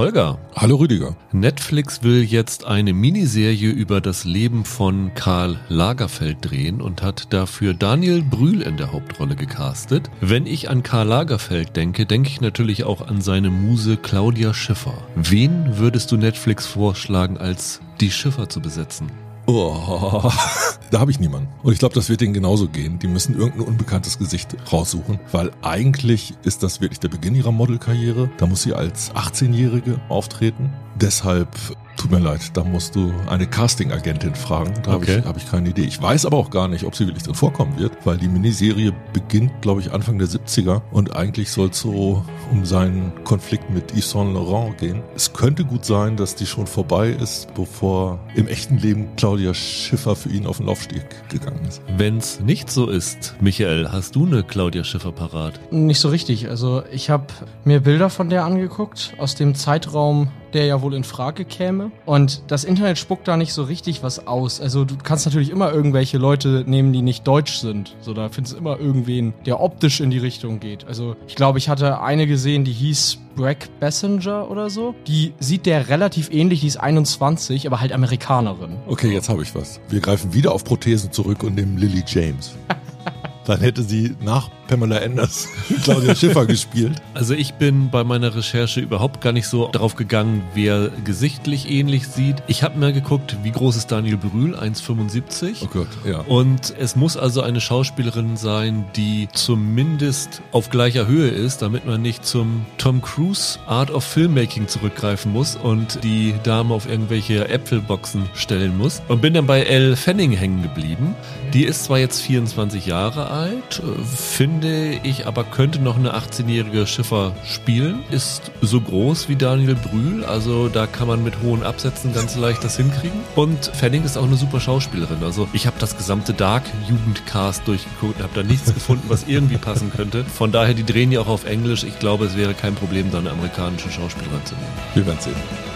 Holger. Hallo Rüdiger. Netflix will jetzt eine Miniserie über das Leben von Karl Lagerfeld drehen und hat dafür Daniel Brühl in der Hauptrolle gecastet. Wenn ich an Karl Lagerfeld denke, denke ich natürlich auch an seine Muse Claudia Schiffer. Wen würdest du Netflix vorschlagen, als die Schiffer zu besetzen? Oh, da habe ich niemanden. Und ich glaube, das wird denen genauso gehen. Die müssen irgendein unbekanntes Gesicht raussuchen, weil eigentlich ist das wirklich der Beginn ihrer Modelkarriere. Da muss sie als 18-Jährige auftreten. Deshalb Tut mir leid, da musst du eine Casting-Agentin fragen. Da okay. habe ich, hab ich keine Idee. Ich weiß aber auch gar nicht, ob sie wirklich drin vorkommen wird, weil die Miniserie beginnt, glaube ich, Anfang der 70er und eigentlich soll es so um seinen Konflikt mit Yves Saint Laurent gehen. Es könnte gut sein, dass die schon vorbei ist, bevor im echten Leben Claudia Schiffer für ihn auf den Laufstieg gegangen ist. Wenn's nicht so ist, Michael, hast du eine Claudia Schiffer parat? Nicht so richtig. Also ich habe mir Bilder von der angeguckt aus dem Zeitraum der ja wohl in Frage käme. Und das Internet spuckt da nicht so richtig was aus. Also du kannst natürlich immer irgendwelche Leute nehmen, die nicht deutsch sind. So, da findest du immer irgendwen, der optisch in die Richtung geht. Also ich glaube, ich hatte eine gesehen, die hieß Brack Passenger oder so. Die sieht der relativ ähnlich, die ist 21, aber halt Amerikanerin. Okay, jetzt habe ich was. Wir greifen wieder auf Prothesen zurück und nehmen Lily James. Dann hätte sie nach Pamela Anders Claudia Schiffer gespielt. Also ich bin bei meiner Recherche überhaupt gar nicht so darauf gegangen, wer gesichtlich ähnlich sieht. Ich habe mir geguckt, wie groß ist Daniel Brühl, 1,75. Oh Gott, ja. Und es muss also eine Schauspielerin sein, die zumindest auf gleicher Höhe ist, damit man nicht zum Tom Cruise Art of Filmmaking zurückgreifen muss und die Dame auf irgendwelche Äpfelboxen stellen muss. Und bin dann bei Elle Fanning hängen geblieben. Die ist zwar jetzt 24 Jahre alt, äh, finde ich aber könnte noch eine 18-jährige Schiffer spielen. Ist so groß wie Daniel Brühl, also da kann man mit hohen Absätzen ganz leicht das hinkriegen. Und Fanning ist auch eine super Schauspielerin. Also ich habe das gesamte Dark-Jugendcast durchgeguckt und habe da nichts gefunden, was irgendwie passen könnte. Von daher, die drehen ja auch auf Englisch. Ich glaube, es wäre kein Problem, da eine amerikanische Schauspielerin zu nehmen. Wir werden sehen.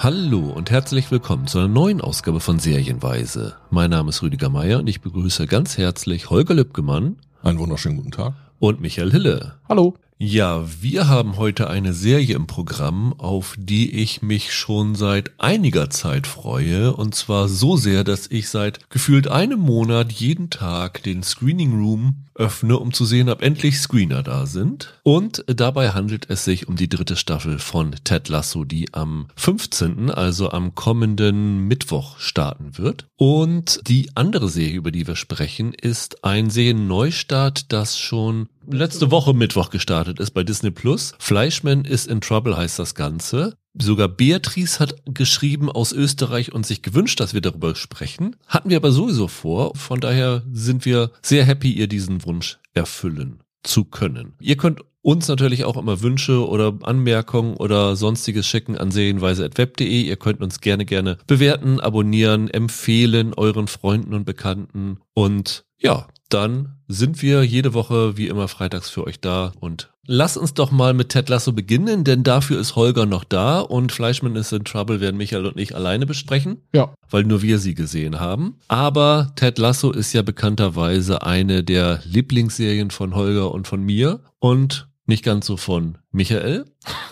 Hallo und herzlich willkommen zu einer neuen Ausgabe von Serienweise. Mein Name ist Rüdiger Meier und ich begrüße ganz herzlich Holger Lübgemann. Einen wunderschönen guten Tag. Und Michael Hille. Hallo. Ja, wir haben heute eine Serie im Programm, auf die ich mich schon seit einiger Zeit freue. Und zwar so sehr, dass ich seit gefühlt einem Monat jeden Tag den Screening Room öffne, um zu sehen, ob endlich Screener da sind. Und dabei handelt es sich um die dritte Staffel von Ted Lasso, die am 15., also am kommenden Mittwoch starten wird. Und die andere Serie, über die wir sprechen, ist ein Serienneustart, das schon letzte Woche Mittwoch gestartet ist bei Disney Plus. Fleischman is in Trouble heißt das Ganze. Sogar Beatrice hat geschrieben aus Österreich und sich gewünscht, dass wir darüber sprechen. Hatten wir aber sowieso vor. Von daher sind wir sehr happy, ihr diesen Wunsch erfüllen zu können. Ihr könnt uns natürlich auch immer Wünsche oder Anmerkungen oder sonstiges schicken an serienweise.web.de. Ihr könnt uns gerne, gerne bewerten, abonnieren, empfehlen euren Freunden und Bekannten. Und ja, dann sind wir jede Woche wie immer freitags für euch da und lass uns doch mal mit Ted Lasso beginnen, denn dafür ist Holger noch da und Fleischmann ist in Trouble werden Michael und ich alleine besprechen. Ja. Weil nur wir sie gesehen haben. Aber Ted Lasso ist ja bekannterweise eine der Lieblingsserien von Holger und von mir und nicht ganz so von Michael.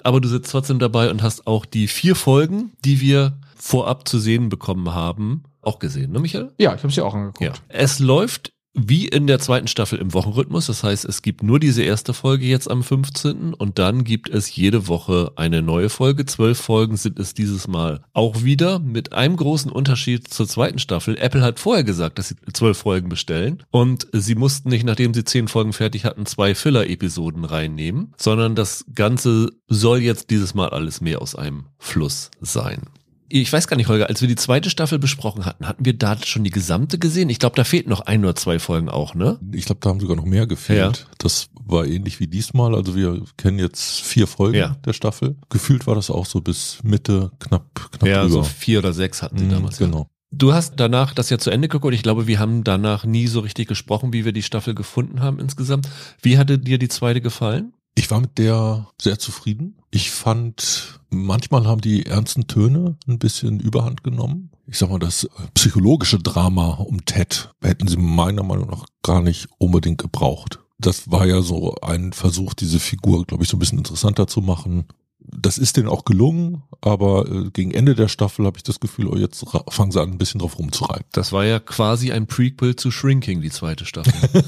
Aber du sitzt trotzdem dabei und hast auch die vier Folgen, die wir vorab zu sehen bekommen haben, auch gesehen, ne Michael? Ja, ich habe sie auch angeguckt. Ja. Es läuft wie in der zweiten Staffel im Wochenrhythmus. Das heißt, es gibt nur diese erste Folge jetzt am 15. und dann gibt es jede Woche eine neue Folge. Zwölf Folgen sind es dieses Mal auch wieder mit einem großen Unterschied zur zweiten Staffel. Apple hat vorher gesagt, dass sie zwölf Folgen bestellen und sie mussten nicht, nachdem sie zehn Folgen fertig hatten, zwei Filler-Episoden reinnehmen, sondern das Ganze soll jetzt dieses Mal alles mehr aus einem Fluss sein ich weiß gar nicht, Holger, als wir die zweite Staffel besprochen hatten, hatten wir da schon die gesamte gesehen? Ich glaube, da fehlten noch ein oder zwei Folgen auch, ne? Ich glaube, da haben sogar noch mehr gefehlt. Ja. Das war ähnlich wie diesmal. Also wir kennen jetzt vier Folgen ja. der Staffel. Gefühlt war das auch so bis Mitte, knapp, knapp ja, drüber. so vier oder sechs hatten sie mhm, damals. Genau. Du hast danach das ja zu Ende geguckt. Ich glaube, wir haben danach nie so richtig gesprochen, wie wir die Staffel gefunden haben insgesamt. Wie hatte dir die zweite gefallen? Ich war mit der sehr zufrieden. Ich fand, manchmal haben die ernsten Töne ein bisschen überhand genommen. Ich sag mal, das psychologische Drama um Ted hätten sie meiner Meinung nach gar nicht unbedingt gebraucht. Das war ja so ein Versuch, diese Figur, glaube ich, so ein bisschen interessanter zu machen. Das ist denen auch gelungen, aber äh, gegen Ende der Staffel habe ich das Gefühl, oh, jetzt fangen sie an, ein bisschen drauf rumzureiben. Das war ja quasi ein Prequel zu Shrinking, die zweite Staffel.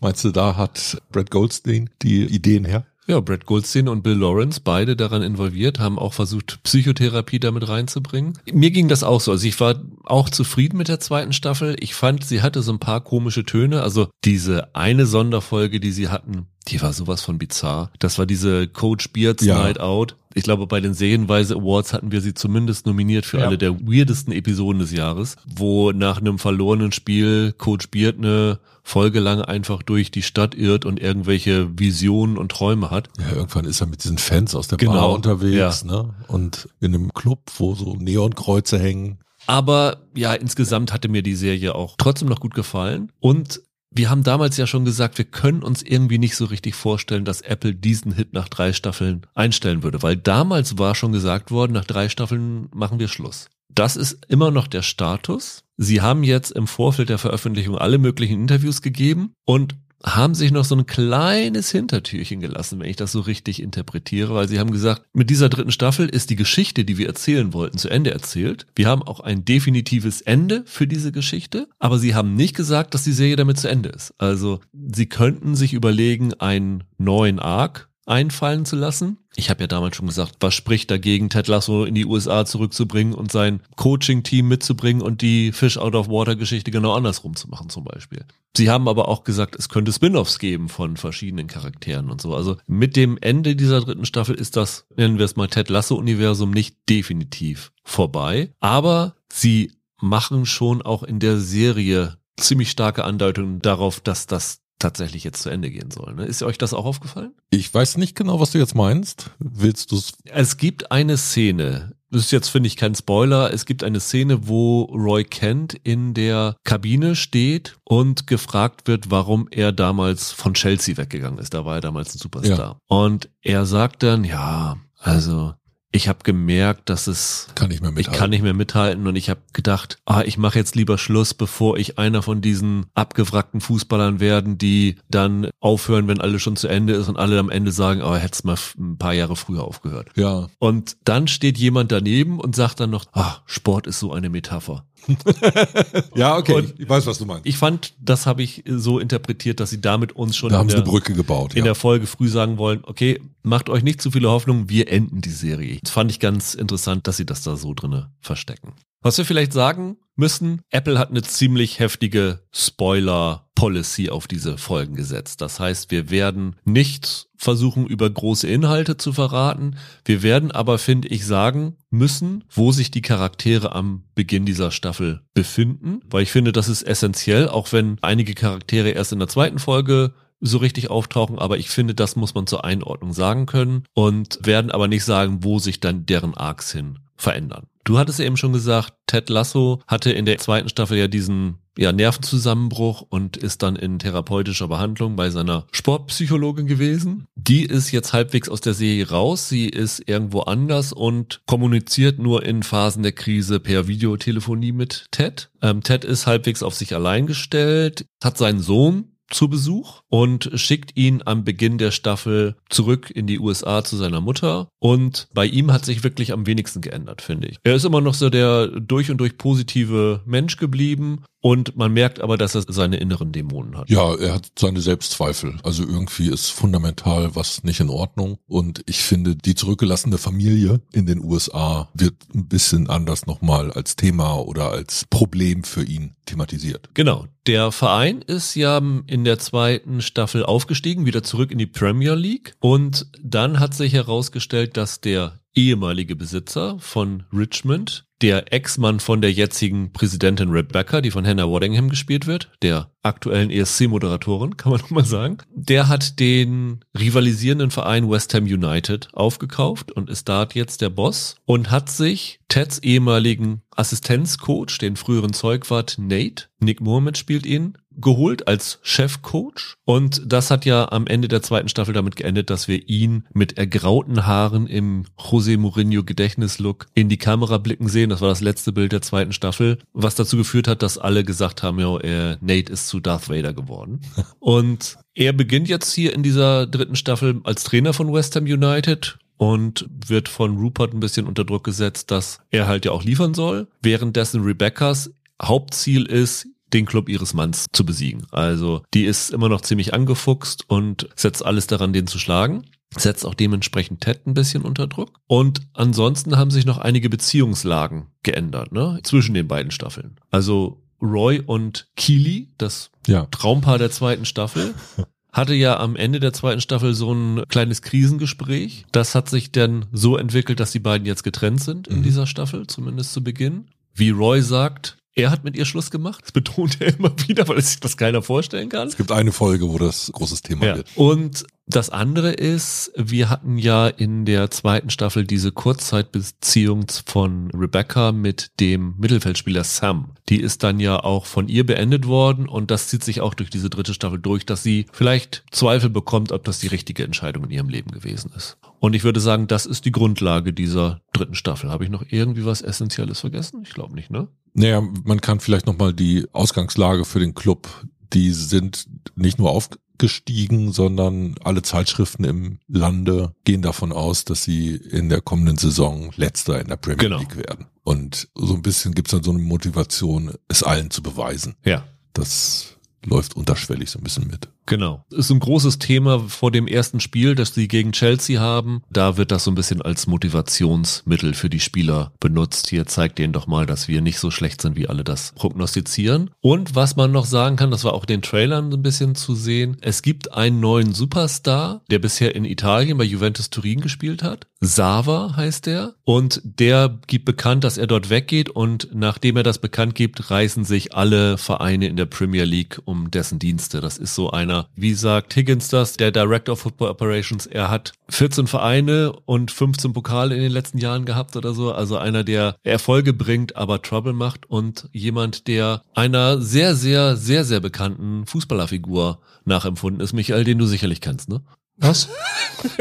Meinst du, da hat Brad Goldstein die Ideen her? Ja, Brad Goldstein und Bill Lawrence, beide daran involviert, haben auch versucht, Psychotherapie damit reinzubringen. Mir ging das auch so. Also ich war auch zufrieden mit der zweiten Staffel. Ich fand, sie hatte so ein paar komische Töne. Also diese eine Sonderfolge, die sie hatten, die war sowas von bizarr. Das war diese Coach Beards ja. Night Out. Ich glaube, bei den Serienweise Awards hatten wir sie zumindest nominiert für ja. eine der weirdesten Episoden des Jahres, wo nach einem verlorenen Spiel Coach Beard eine Folge lang einfach durch die Stadt irrt und irgendwelche Visionen und Träume hat. Ja, irgendwann ist er mit diesen Fans aus der genau. Bar unterwegs, ja. ne? Und in einem Club, wo so Neonkreuze hängen. Aber ja, insgesamt hatte mir die Serie auch trotzdem noch gut gefallen. Und wir haben damals ja schon gesagt, wir können uns irgendwie nicht so richtig vorstellen, dass Apple diesen Hit nach drei Staffeln einstellen würde, weil damals war schon gesagt worden, nach drei Staffeln machen wir Schluss. Das ist immer noch der Status. Sie haben jetzt im Vorfeld der Veröffentlichung alle möglichen Interviews gegeben und haben sich noch so ein kleines Hintertürchen gelassen, wenn ich das so richtig interpretiere, weil sie haben gesagt, mit dieser dritten Staffel ist die Geschichte, die wir erzählen wollten, zu Ende erzählt. Wir haben auch ein definitives Ende für diese Geschichte, aber sie haben nicht gesagt, dass die Serie damit zu Ende ist. Also sie könnten sich überlegen, einen neuen Arc einfallen zu lassen. Ich habe ja damals schon gesagt, was spricht dagegen, Ted Lasso in die USA zurückzubringen und sein Coaching-Team mitzubringen und die Fish Out of Water-Geschichte genau andersrum zu machen zum Beispiel. Sie haben aber auch gesagt, es könnte Spin-offs geben von verschiedenen Charakteren und so. Also mit dem Ende dieser dritten Staffel ist das, nennen wir es mal Ted Lasso-Universum, nicht definitiv vorbei. Aber sie machen schon auch in der Serie ziemlich starke Andeutungen darauf, dass das tatsächlich jetzt zu Ende gehen soll. Ne? Ist euch das auch aufgefallen? Ich weiß nicht genau, was du jetzt meinst. Willst du es? Es gibt eine Szene. Das ist jetzt, finde ich, kein Spoiler. Es gibt eine Szene, wo Roy Kent in der Kabine steht und gefragt wird, warum er damals von Chelsea weggegangen ist. Da war er damals ein Superstar. Ja. Und er sagt dann, ja, also ich habe gemerkt, dass es kann nicht mehr mithalten. ich kann nicht mehr mithalten und ich habe gedacht, ah, ich mache jetzt lieber Schluss, bevor ich einer von diesen abgewrackten Fußballern werden, die dann aufhören, wenn alles schon zu Ende ist und alle am Ende sagen, aber oh, hättest mal ein paar Jahre früher aufgehört. Ja. Und dann steht jemand daneben und sagt dann noch, ah, Sport ist so eine Metapher. ja, okay, und ich weiß, was du meinst. Ich fand, das habe ich so interpretiert, dass sie damit uns schon da in, der, Brücke gebaut, in ja. der Folge früh sagen wollen, okay, macht euch nicht zu viele Hoffnungen, wir enden die Serie. Das fand ich ganz interessant, dass sie das da so drinne verstecken. Was wir vielleicht sagen müssen, Apple hat eine ziemlich heftige Spoiler-Policy auf diese Folgen gesetzt. Das heißt, wir werden nicht versuchen, über große Inhalte zu verraten. Wir werden aber, finde ich, sagen müssen, wo sich die Charaktere am Beginn dieser Staffel befinden. Weil ich finde, das ist essentiell, auch wenn einige Charaktere erst in der zweiten Folge so richtig auftauchen, aber ich finde, das muss man zur Einordnung sagen können und werden aber nicht sagen, wo sich dann deren Arcs hin verändern. Du hattest eben schon gesagt, Ted Lasso hatte in der zweiten Staffel ja diesen ja, Nervenzusammenbruch und ist dann in therapeutischer Behandlung bei seiner Sportpsychologin gewesen. Die ist jetzt halbwegs aus der Serie raus. Sie ist irgendwo anders und kommuniziert nur in Phasen der Krise per Videotelefonie mit Ted. Ähm, Ted ist halbwegs auf sich allein gestellt, hat seinen Sohn, zu Besuch und schickt ihn am Beginn der Staffel zurück in die USA zu seiner Mutter. Und bei ihm hat sich wirklich am wenigsten geändert, finde ich. Er ist immer noch so der durch und durch positive Mensch geblieben und man merkt aber, dass er seine inneren Dämonen hat. Ja, er hat seine Selbstzweifel. Also irgendwie ist fundamental was nicht in Ordnung. Und ich finde, die zurückgelassene Familie in den USA wird ein bisschen anders nochmal als Thema oder als Problem für ihn thematisiert. Genau. Der Verein ist ja in der zweiten Staffel aufgestiegen, wieder zurück in die Premier League. Und dann hat sich herausgestellt, dass der ehemalige Besitzer von Richmond, der Ex-Mann von der jetzigen Präsidentin Rebecca, die von Hannah Waddingham gespielt wird, der aktuellen ESC-Moderatorin, kann man nochmal sagen. Der hat den rivalisierenden Verein West Ham United aufgekauft und ist dort jetzt der Boss und hat sich Teds ehemaligen Assistenzcoach, den früheren Zeugwart Nate, Nick Mohammed spielt ihn, geholt als Chefcoach. Und das hat ja am Ende der zweiten Staffel damit geendet, dass wir ihn mit ergrauten Haaren im José Mourinho Gedächtnislook in die Kamera blicken sehen. Das war das letzte Bild der zweiten Staffel, was dazu geführt hat, dass alle gesagt haben, ja, er, Nate ist zu Darth Vader geworden. Und er beginnt jetzt hier in dieser dritten Staffel als Trainer von West Ham United und wird von Rupert ein bisschen unter Druck gesetzt, dass er halt ja auch liefern soll. Währenddessen Rebecca's Hauptziel ist, den Club ihres Manns zu besiegen. Also die ist immer noch ziemlich angefuchst und setzt alles daran, den zu schlagen. Setzt auch dementsprechend Ted ein bisschen unter Druck. Und ansonsten haben sich noch einige Beziehungslagen geändert, ne? Zwischen den beiden Staffeln. Also Roy und Keely, das Ja. Traumpaar der zweiten Staffel, hatte ja am Ende der zweiten Staffel so ein kleines Krisengespräch. Das hat sich dann so entwickelt, dass die beiden jetzt getrennt sind in Mhm. dieser Staffel, zumindest zu Beginn. Wie Roy sagt, er hat mit ihr Schluss gemacht. Das betont er immer wieder, weil es sich das keiner vorstellen kann. Es gibt eine Folge, wo das großes Thema Ja. wird. Und das andere ist, wir hatten ja in der zweiten Staffel diese Kurzzeitbeziehung von Rebecca mit dem Mittelfeldspieler Sam. Die ist dann ja auch von ihr beendet worden und das zieht sich auch durch diese dritte Staffel durch, dass sie vielleicht Zweifel bekommt, ob das die richtige Entscheidung in ihrem Leben gewesen ist. Und ich würde sagen, das ist die Grundlage dieser dritten Staffel. Habe ich noch irgendwie was Essentielles vergessen? Ich glaube nicht, ne? Naja, man kann vielleicht nochmal die Ausgangslage für den Club, die sind nicht nur aufgestiegen, sondern alle Zeitschriften im Lande gehen davon aus, dass sie in der kommenden Saison letzter in der Premier Genau. League werden. Und so ein bisschen gibt's dann so eine Motivation, es allen zu beweisen. Ja. Das läuft unterschwellig so ein bisschen mit. Genau. Ist ein großes Thema vor dem ersten Spiel, das sie gegen Chelsea haben. Da wird das so ein bisschen als Motivationsmittel für die Spieler benutzt. Hier zeigt denen doch mal, dass wir nicht so schlecht sind, wie alle das prognostizieren. Und was man noch sagen kann, das war auch den Trailern ein bisschen zu sehen. Es gibt einen neuen Superstar, der bisher in Italien bei Juventus Turin gespielt hat. Sava heißt der. Und der gibt bekannt, dass er dort weggeht. Und nachdem er das bekannt gibt, reißen sich alle Vereine in der Premier League um dessen Dienste. Das ist so einer, wie sagt Higgins das, der Director of Football Operations. Er hat 14 Vereine und 15 Pokale in den letzten Jahren gehabt oder so. Also einer, der Erfolge bringt, aber Trouble macht und jemand, der einer sehr, sehr, sehr, sehr bekannten Fußballerfigur nachempfunden ist. Michael, den du sicherlich kennst, ne? Was?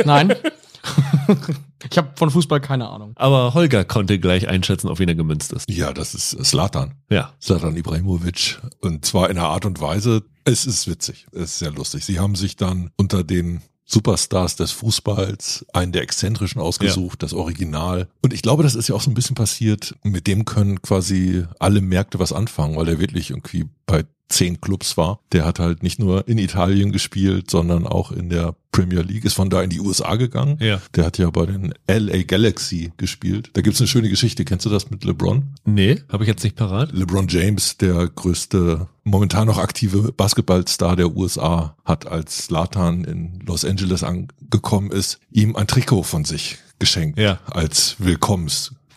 Nein. ich habe von Fußball keine Ahnung. Aber Holger konnte gleich einschätzen, auf wen er gemünzt ist. Ja, das ist Slatan. Ja. Slatan Ibrahimovic. Und zwar in einer Art und Weise, es ist witzig, es ist sehr lustig. Sie haben sich dann unter den Superstars des Fußballs einen der exzentrischen ausgesucht, das Original. Und ich glaube, das ist ja auch so ein bisschen passiert. Mit dem können quasi alle Märkte was anfangen, weil er wirklich irgendwie bei zehn Clubs war. Der hat halt nicht nur in Italien gespielt, sondern auch in der Premier League, ist von da in die USA gegangen. Ja. Der hat ja bei den LA Galaxy gespielt. Da gibt's eine schöne Geschichte. Kennst du das mit LeBron? Nee, habe ich jetzt nicht parat. LeBron James, der größte, momentan noch aktive Basketballstar der USA, hat als Slatan in Los Angeles angekommen ist, ihm ein Trikot von sich geschenkt. Ja. Als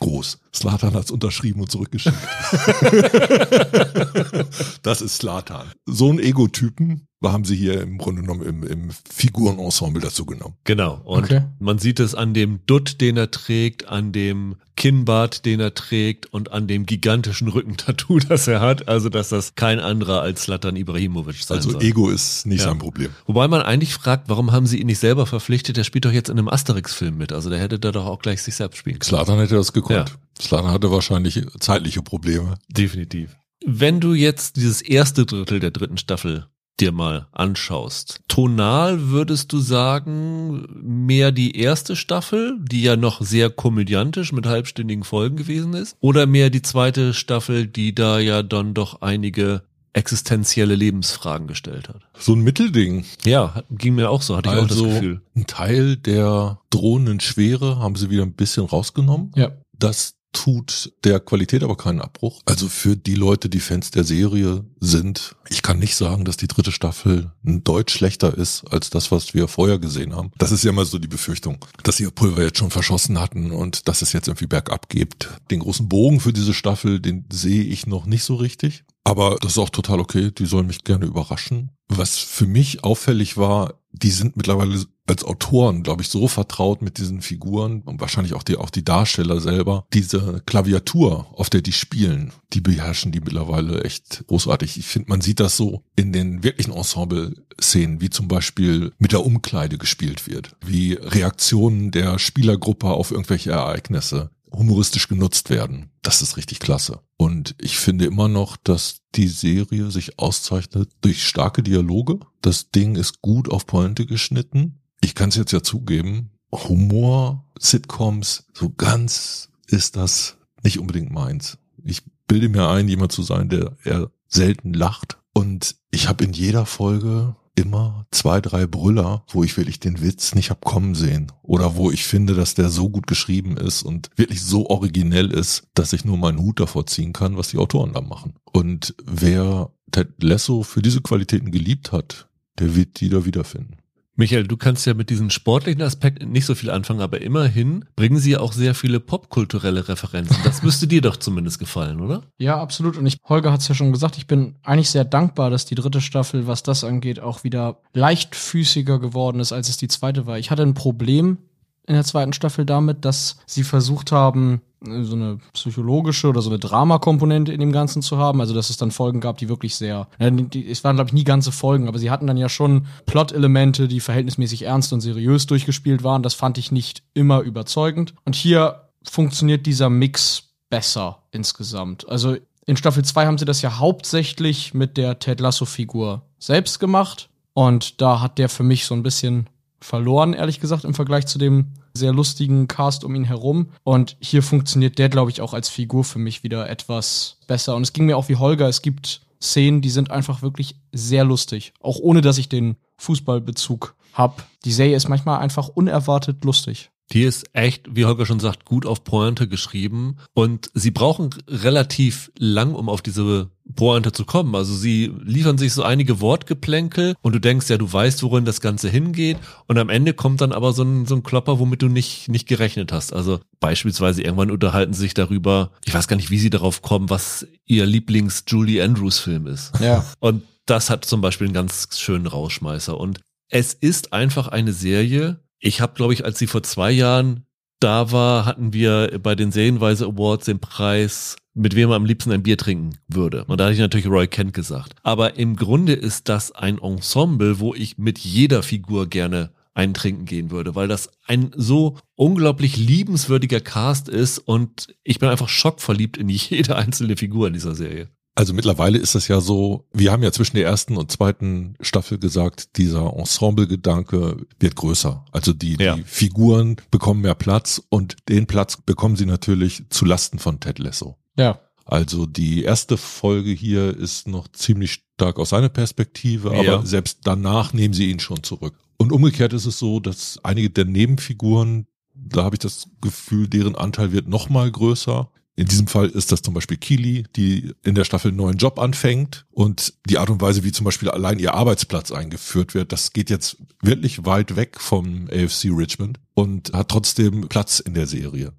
Willkommensgruß. Slatan hat's unterschrieben und zurückgeschickt. das ist Slatan. So einen Ego-Typen haben sie hier im Grunde genommen im, im Figurenensemble dazu genommen. Genau. Und Okay. man sieht es an dem Dutt, den er trägt, an dem Kinnbart, den er trägt und an dem gigantischen Rückentattoo, das er hat. Also, dass das kein anderer als Slatan Ibrahimovic sein Also soll. Ego ist nicht Ja. sein Problem. Wobei man eigentlich fragt, warum haben sie ihn nicht selber verpflichtet? Der spielt doch jetzt in einem Asterix-Film mit. Also, der hätte da doch auch gleich sich selbst spielen können. Slatan hätte das gekonnt. Ja. Slatan hatte wahrscheinlich zeitliche Probleme. Definitiv. Wenn du jetzt dieses erste Drittel der dritten Staffel dir mal anschaust, tonal würdest du sagen, mehr die erste Staffel, die ja noch sehr komödiantisch mit halbstündigen Folgen gewesen ist, oder mehr die zweite Staffel, die da ja dann doch einige existenzielle Lebensfragen gestellt hat. So ein Mittelding. Ja, ging mir auch so, hatte ich auch das Also Gefühl. ein Teil der drohenden Schwere haben sie wieder ein bisschen rausgenommen. Ja. Das tut der Qualität aber keinen Abbruch. Also für die Leute, die Fans der Serie sind, ich kann nicht sagen, dass die dritte Staffel ein Deut schlechter ist als das, was wir vorher gesehen haben. Das ist ja immer so die Befürchtung, dass sie ihr Pulver jetzt schon verschossen hatten und dass es jetzt irgendwie bergab geht. Den großen Bogen für diese Staffel, den sehe ich noch nicht so richtig. Aber das ist auch total okay. Die sollen mich gerne überraschen. Was für mich auffällig war, die sind mittlerweile als Autoren, glaube ich, so vertraut mit diesen Figuren und wahrscheinlich auch die, auch die Darsteller selber. Diese Klaviatur, auf der die spielen, die beherrschen die mittlerweile echt großartig. Ich finde, man sieht das so in den wirklichen Ensemble-Szenen, wie zum Beispiel mit der Umkleide gespielt wird, wie Reaktionen der Spielergruppe auf irgendwelche Ereignisse humoristisch genutzt werden. Das ist richtig klasse. Und ich finde immer noch, dass die Serie sich auszeichnet durch starke Dialoge. Das Ding ist gut auf Pointe geschnitten. Ich kann es jetzt ja zugeben, Humor, Sitcoms, so ganz ist das nicht unbedingt meins. Ich bilde mir ein, jemand zu sein, der eher selten lacht. Und ich habe in jeder Folge immer zwei, drei Brüller, wo ich wirklich den Witz nicht hab kommen sehen. Oder wo ich finde, dass der so gut geschrieben ist und wirklich so originell ist, dass ich nur meinen Hut davor ziehen kann, was die Autoren da machen. Und wer Ted Lasso für diese Qualitäten geliebt hat, der wird die da wiederfinden. Michael, du kannst ja mit diesem sportlichen Aspekt nicht so viel anfangen, aber immerhin bringen sie ja auch sehr viele popkulturelle Referenzen. Das müsste dir doch zumindest gefallen, oder? Ja, absolut. Und ich, Holger hat es ja schon gesagt, ich bin eigentlich sehr dankbar, dass die dritte Staffel, was das angeht, auch wieder leichtfüßiger geworden ist, als es die zweite war. Ich hatte ein Problem in der zweiten Staffel damit, dass sie versucht haben, so eine psychologische oder so eine Dramakomponente in dem Ganzen zu haben. Also, dass es dann Folgen gab, die wirklich sehr, es waren, glaube ich, nie ganze Folgen, aber sie hatten dann ja schon Plot-Elemente, die verhältnismäßig ernst und seriös durchgespielt waren. Das fand ich nicht immer überzeugend. Und hier funktioniert dieser Mix besser insgesamt. Also, in Staffel 2 haben sie das ja hauptsächlich mit der Ted Lasso-Figur selbst gemacht. Und da hat der für mich so ein bisschen verloren, ehrlich gesagt, im Vergleich zu dem sehr lustigen Cast um ihn herum. Und hier funktioniert der, glaube ich, auch als Figur für mich wieder etwas besser. Und es ging mir auch wie Holger, es gibt Szenen, die sind einfach wirklich sehr lustig. Auch ohne, dass ich den Fußballbezug habe. Die Serie ist manchmal einfach unerwartet lustig. Die ist echt, wie Holger schon sagt, gut auf Pointe geschrieben und sie brauchen relativ lang, um auf diese Pointe zu kommen. Also sie liefern sich so einige Wortgeplänkel und du denkst ja, du weißt, worin das Ganze hingeht und am Ende kommt dann aber so ein, so ein Klopper, womit du nicht, nicht gerechnet hast. Also beispielsweise irgendwann unterhalten sie sich darüber, ich weiß gar nicht, wie sie darauf kommen, was ihr Lieblings-Julie Andrews-Film ist. Ja. Und das hat zum Beispiel einen ganz schönen Rausschmeißer und es ist einfach eine Serie, ich habe, glaube ich, als sie vor zwei Jahren da war, hatten wir bei den Serienweise Awards den Preis, mit wem man am liebsten ein Bier trinken würde. Und da hatte ich natürlich Roy Kent gesagt. Aber im Grunde ist das ein Ensemble, wo ich mit jeder Figur gerne eintrinken gehen würde, weil das ein so unglaublich liebenswürdiger Cast ist und ich bin einfach schockverliebt in jede einzelne Figur in dieser Serie. Also mittlerweile ist es ja so, wir haben ja zwischen der ersten und zweiten Staffel gesagt, dieser Ensemble-Gedanke wird größer. Also die, ja. die Figuren bekommen mehr Platz und den Platz bekommen sie natürlich zu Lasten von Ted Lasso. Ja. Also die erste Folge hier ist noch ziemlich stark aus seiner Perspektive, aber ja. selbst danach nehmen sie ihn schon zurück. Und umgekehrt ist es so, dass einige der Nebenfiguren, da habe ich das Gefühl, deren Anteil wird noch mal größer. In diesem Fall ist das zum Beispiel Kili, die in der Staffel einen neuen Job anfängt und die Art und Weise, wie zum Beispiel allein ihr Arbeitsplatz eingeführt wird, das geht jetzt wirklich weit weg vom AFC Richmond und hat trotzdem Platz in der Serie.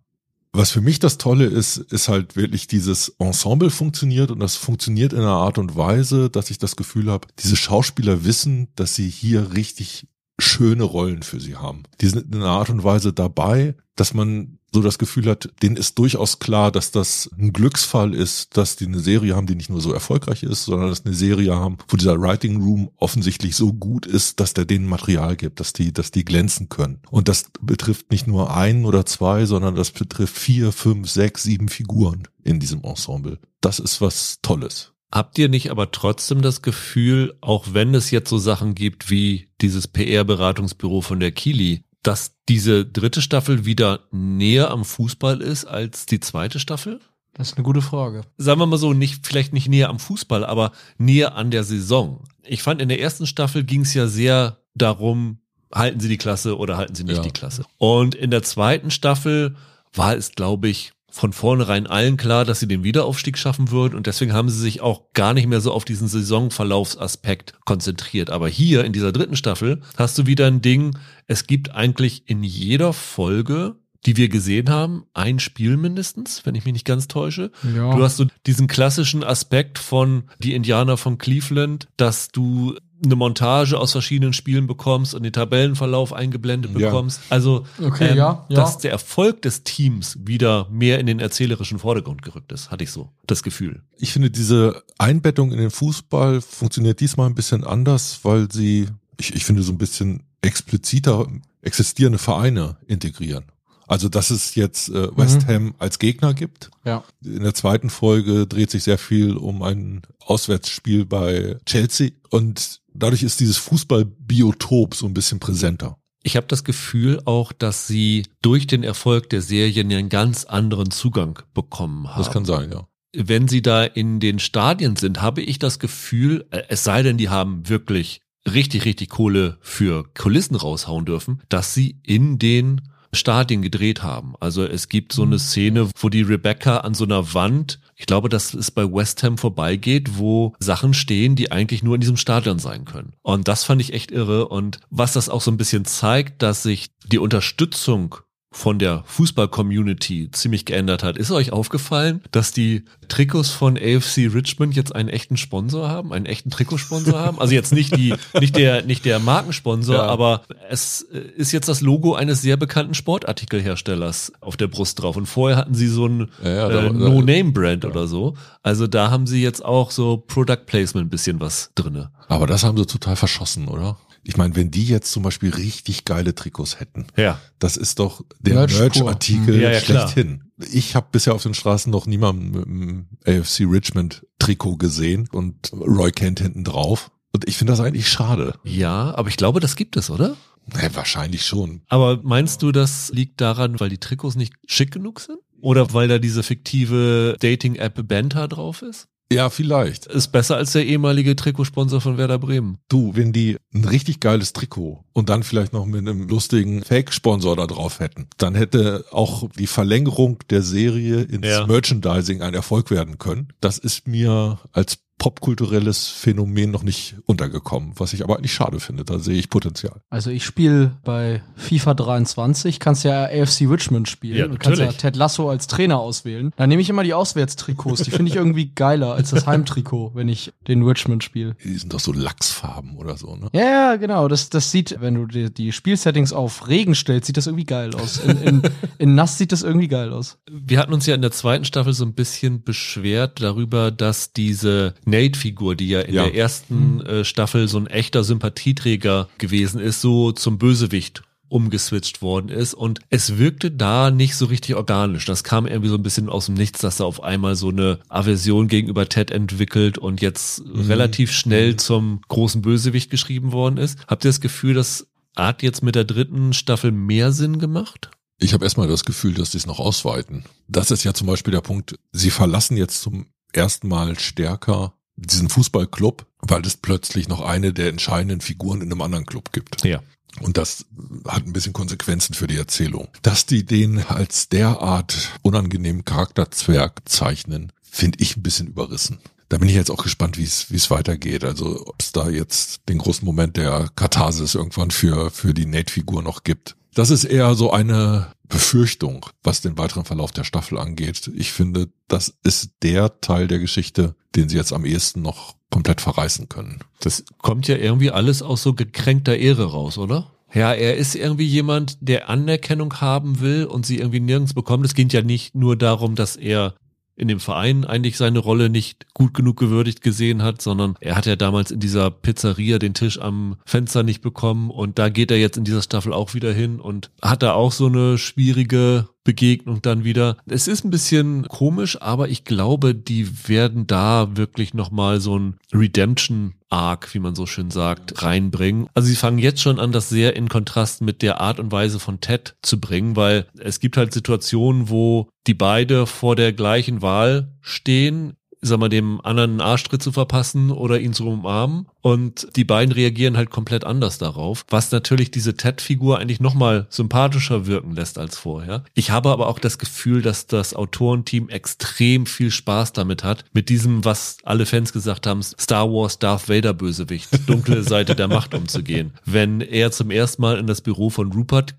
Was für mich das Tolle ist, ist halt wirklich dieses Ensemble funktioniert und das funktioniert in einer Art und Weise, dass ich das Gefühl habe, diese Schauspieler wissen, dass sie hier richtig schöne Rollen für sie haben. Die sind in einer Art und Weise dabei, dass man so das Gefühl hat, denen ist durchaus klar, dass das ein Glücksfall ist, dass die eine Serie haben, die nicht nur so erfolgreich ist, sondern dass eine Serie haben, wo dieser Writing Room offensichtlich so gut ist, dass der denen Material gibt, dass die, dass die glänzen können. Und das betrifft nicht nur ein oder zwei, sondern das betrifft vier, fünf, sechs, sieben Figuren in diesem Ensemble. Das ist was Tolles. Habt ihr nicht aber trotzdem das Gefühl, auch wenn es jetzt so Sachen gibt wie dieses PR-Beratungsbüro von der Kili, dass diese dritte Staffel wieder näher am Fußball ist als die zweite Staffel? Das ist eine gute Frage. Sagen wir mal so, nicht, vielleicht nicht näher am Fußball, aber näher an der Saison. Ich fand, in der ersten Staffel ging es ja sehr darum, halten sie die Klasse oder halten sie nicht ja. die Klasse. Und in der zweiten Staffel war es, glaube ich, von vornherein allen klar, dass sie den Wiederaufstieg schaffen würden und deswegen haben sie sich auch gar nicht mehr so auf diesen Saisonverlaufsaspekt konzentriert. Aber hier in dieser dritten Staffel hast du wieder ein Ding, es gibt eigentlich in jeder Folge die wir gesehen haben, ein Spiel mindestens, wenn ich mich nicht ganz täusche. Ja. Du hast so diesen klassischen Aspekt von die Indianer von Cleveland, dass du eine Montage aus verschiedenen Spielen bekommst und den Tabellenverlauf eingeblendet Ja. bekommst. Also, Okay, ja, ja. dass der Erfolg des Teams wieder mehr in den erzählerischen Vordergrund gerückt ist, hatte ich so das Gefühl. Ich finde, diese Einbettung in den Fußball funktioniert diesmal ein bisschen anders, weil sie, ich, ich finde, so ein bisschen expliziter existierende Vereine integrieren. Also, dass es jetzt äh, West Ham als Gegner gibt. Ja. In der zweiten Folge dreht sich sehr viel um ein Auswärtsspiel bei Chelsea und dadurch ist dieses Fußballbiotop so ein bisschen präsenter. Ich habe das Gefühl auch, dass sie durch den Erfolg der Serien einen ganz anderen Zugang bekommen haben. Das kann sein, ja. wenn sie da in den Stadien sind, habe ich das Gefühl, äh, es sei denn, die haben wirklich richtig, richtig Kohle für Kulissen raushauen dürfen, dass sie in den Stadien gedreht haben. Also es gibt so eine Szene, wo die Rebecca an so einer Wand, ich glaube, dass es bei West Ham vorbeigeht, wo Sachen stehen, die eigentlich nur in diesem Stadion sein können. Und das fand ich echt irre. Und was das auch so ein bisschen zeigt, dass sich die Unterstützung von der Fußball-Community ziemlich geändert hat. Ist euch aufgefallen, dass die Trikots von AFC Richmond jetzt einen echten Sponsor haben, einen echten Trikotsponsor haben? Also jetzt nicht die, nicht der, nicht der Markensponsor, Ja. aber es äh, ist jetzt das Logo eines sehr bekannten Sportartikelherstellers auf der Brust drauf. Und vorher hatten sie so ein Ja, äh, No-Name-Brand oder so. Also da haben sie jetzt auch so Product Placement ein bisschen was drinne. Aber das haben sie total verschossen, oder? Ich meine, wenn die jetzt zum Beispiel richtig geile Trikots hätten, Ja. das ist doch der. Merch-Artikel Ja, ja, klar. schlechthin. Ich habe bisher auf den Straßen noch niemanden mit einem AFC Richmond Trikot gesehen und Roy Kent hinten drauf. Und ich finde das eigentlich schade. Ja, aber ich glaube, das gibt es, oder? Ja, wahrscheinlich schon. Aber meinst du, das liegt daran, weil die Trikots nicht schick genug sind? Oder weil da diese fiktive Dating-App Benta drauf ist? Ja, vielleicht. Ist besser als der ehemalige Trikotsponsor von Werder Bremen. Du, wenn die ein richtig geiles Trikot und dann vielleicht noch mit einem lustigen Fake-Sponsor da drauf hätten, dann hätte auch die Verlängerung der Serie ins Ja. Merchandising ein Erfolg werden können. Das ist mir als popkulturelles Phänomen noch nicht untergekommen, was ich aber eigentlich schade finde. Da sehe ich Potenzial. Also ich spiele bei FIFA 23, kannst ja AFC Richmond spielen Ja, und kannst ja. Ted Lasso als Trainer auswählen. Dann nehme ich immer die Auswärtstrikots, die finde ich irgendwie geiler als das Heimtrikot, wenn ich den Richmond spiele. Die sind doch so Lachsfarben oder so, ne? Ja, ja, genau. Das, das sieht, wenn du die, die Spielsettings auf Regen stellst, sieht das irgendwie geil aus. In, in, in nass sieht das irgendwie geil aus. Wir hatten uns ja in der zweiten Staffel so ein bisschen beschwert darüber, dass diese Nate-Figur, die ja in Ja. der ersten äh, Staffel so ein echter Sympathieträger gewesen ist, so zum Bösewicht umgeswitcht worden ist und es wirkte da nicht so richtig organisch. Das kam irgendwie so ein bisschen aus dem Nichts, dass er auf einmal so eine Aversion gegenüber Ted entwickelt und jetzt relativ schnell zum großen Bösewicht geschrieben worden ist. Habt ihr das Gefühl, das hat jetzt mit der dritten Staffel mehr Sinn gemacht? Ich habe erstmal das Gefühl, dass sie es noch ausweiten. Das ist ja zum Beispiel der Punkt, sie verlassen jetzt zum ersten Mal stärker diesen Fußballclub, weil es plötzlich noch eine der entscheidenden Figuren in einem anderen Club gibt. Ja. Und das hat ein bisschen Konsequenzen für die Erzählung. Dass die den als derart unangenehmen Charakterzwerg zeichnen, finde ich ein bisschen überrissen. Da bin ich jetzt auch gespannt, wie es wie es weitergeht. Also ob es da jetzt den großen Moment der Katharsis irgendwann für für die Nate-Figur noch gibt. Das ist eher so eine Befürchtung, was den weiteren Verlauf der Staffel angeht. Ich finde, das ist der Teil der Geschichte, den sie jetzt am ehesten noch komplett verreißen können. Das kommt ja irgendwie alles aus so gekränkter Ehre raus, oder? Ja, er ist irgendwie jemand, der Anerkennung haben will und sie irgendwie nirgends bekommt. Es geht ja nicht nur darum, dass er in dem Verein eigentlich seine Rolle nicht gut genug gewürdigt gesehen hat, sondern er hat ja damals in dieser Pizzeria den Tisch am Fenster nicht bekommen und da geht er jetzt in dieser Staffel auch wieder hin und hat da auch so eine schwierige Begegnung dann wieder. Es ist ein bisschen komisch, aber ich glaube, die werden da wirklich nochmal so ein Redemption Arc, wie man so schön sagt, reinbringen. Also sie fangen jetzt schon an, das sehr in Kontrast mit der Art und Weise von Ted zu bringen, weil es gibt halt Situationen, wo die beide vor der gleichen Wahl stehen, sag mal, dem anderen einen Arschtritt zu verpassen oder ihn zu umarmen. Und die beiden reagieren halt komplett anders darauf, was natürlich diese Ted-Figur eigentlich nochmal sympathischer wirken lässt als vorher. Ich habe aber auch das Gefühl, dass das Autorenteam extrem viel Spaß damit hat, mit diesem, was alle Fans gesagt haben, Star Wars Darth Vader Bösewicht, dunkle Seite der Macht umzugehen. Wenn er zum ersten Mal in das Büro von Rupert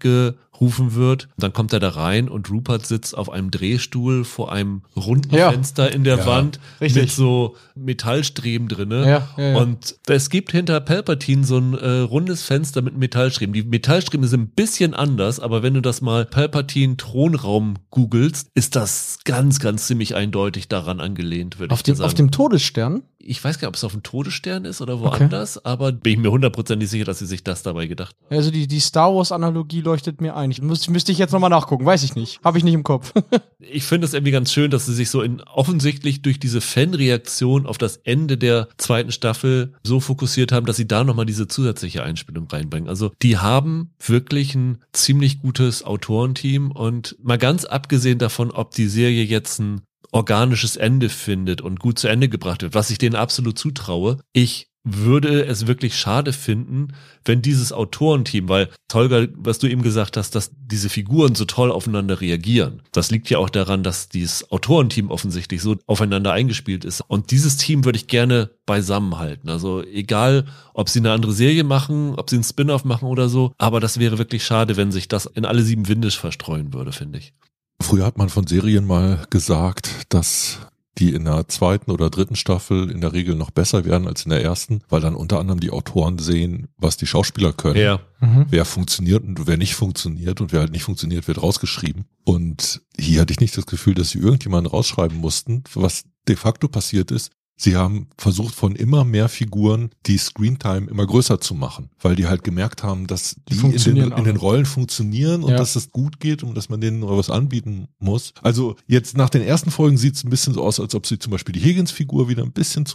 rufen wird. Dann kommt er da rein und Rupert sitzt auf einem Drehstuhl vor einem runden Ja. Fenster in der Ja, Wand richtig. mit so Metallstreben drinne. Ja, ja, ja. Und es gibt hinter Palpatine so ein äh, rundes Fenster mit Metallstreben. Die Metallstreben sind ein bisschen anders, aber wenn du das mal Palpatine Thronraum googelst, ist das ganz, ganz ziemlich eindeutig daran angelehnt, würde ich dem, sagen. auf dem Todesstern? Ich weiß gar nicht, ob es auf dem Todesstern ist oder woanders, aber bin ich mir hundertprozentig sicher, dass sie sich das dabei gedacht haben. Also die, die Star Wars-Analogie leuchtet mir ein. Ich müsste, müsste ich jetzt nochmal nachgucken, weiß ich nicht. Habe ich nicht im Kopf. Ich finde es irgendwie ganz schön, dass sie sich so in offensichtlich durch diese Fanreaktion auf das Ende der zweiten Staffel so fokussiert haben, dass sie da nochmal diese zusätzliche Einspielung reinbringen. Also die haben wirklich ein ziemlich gutes Autorenteam und mal ganz abgesehen davon, ob die Serie jetzt ein organisches Ende findet und gut zu Ende gebracht wird, was ich denen absolut zutraue. Ich würde es wirklich schade finden, wenn dieses Autorenteam, weil Holger, was du eben gesagt hast, dass diese Figuren so toll aufeinander reagieren. Das liegt ja auch daran, dass dieses Autorenteam offensichtlich so aufeinander eingespielt ist. Und dieses Team würde ich gerne beisammenhalten. Also egal, ob sie eine andere Serie machen, ob sie einen Spin-off machen oder so, aber das wäre wirklich schade, wenn sich das in alle sieben Winde verstreuen würde, finde ich. Früher hat man von Serien mal gesagt, dass die in der zweiten oder dritten Staffel in der Regel noch besser werden als in der ersten, weil dann unter anderem die Autoren sehen, was die Schauspieler können. Mhm. Wer funktioniert und wer nicht funktioniert und wer halt nicht funktioniert, wird rausgeschrieben. Und hier hatte ich nicht das Gefühl, dass sie irgendjemanden rausschreiben mussten. Was de facto passiert ist, sie haben versucht von immer mehr Figuren die Screentime immer größer zu machen, weil die halt gemerkt haben, dass Die die, in, den, in den. Rollen funktionieren und Ja. dass es gut geht und dass man denen was anbieten muss. Also jetzt nach den ersten Folgen sieht es ein bisschen so aus, als ob sie zum Beispiel die Higgins-Figur wieder ein bisschen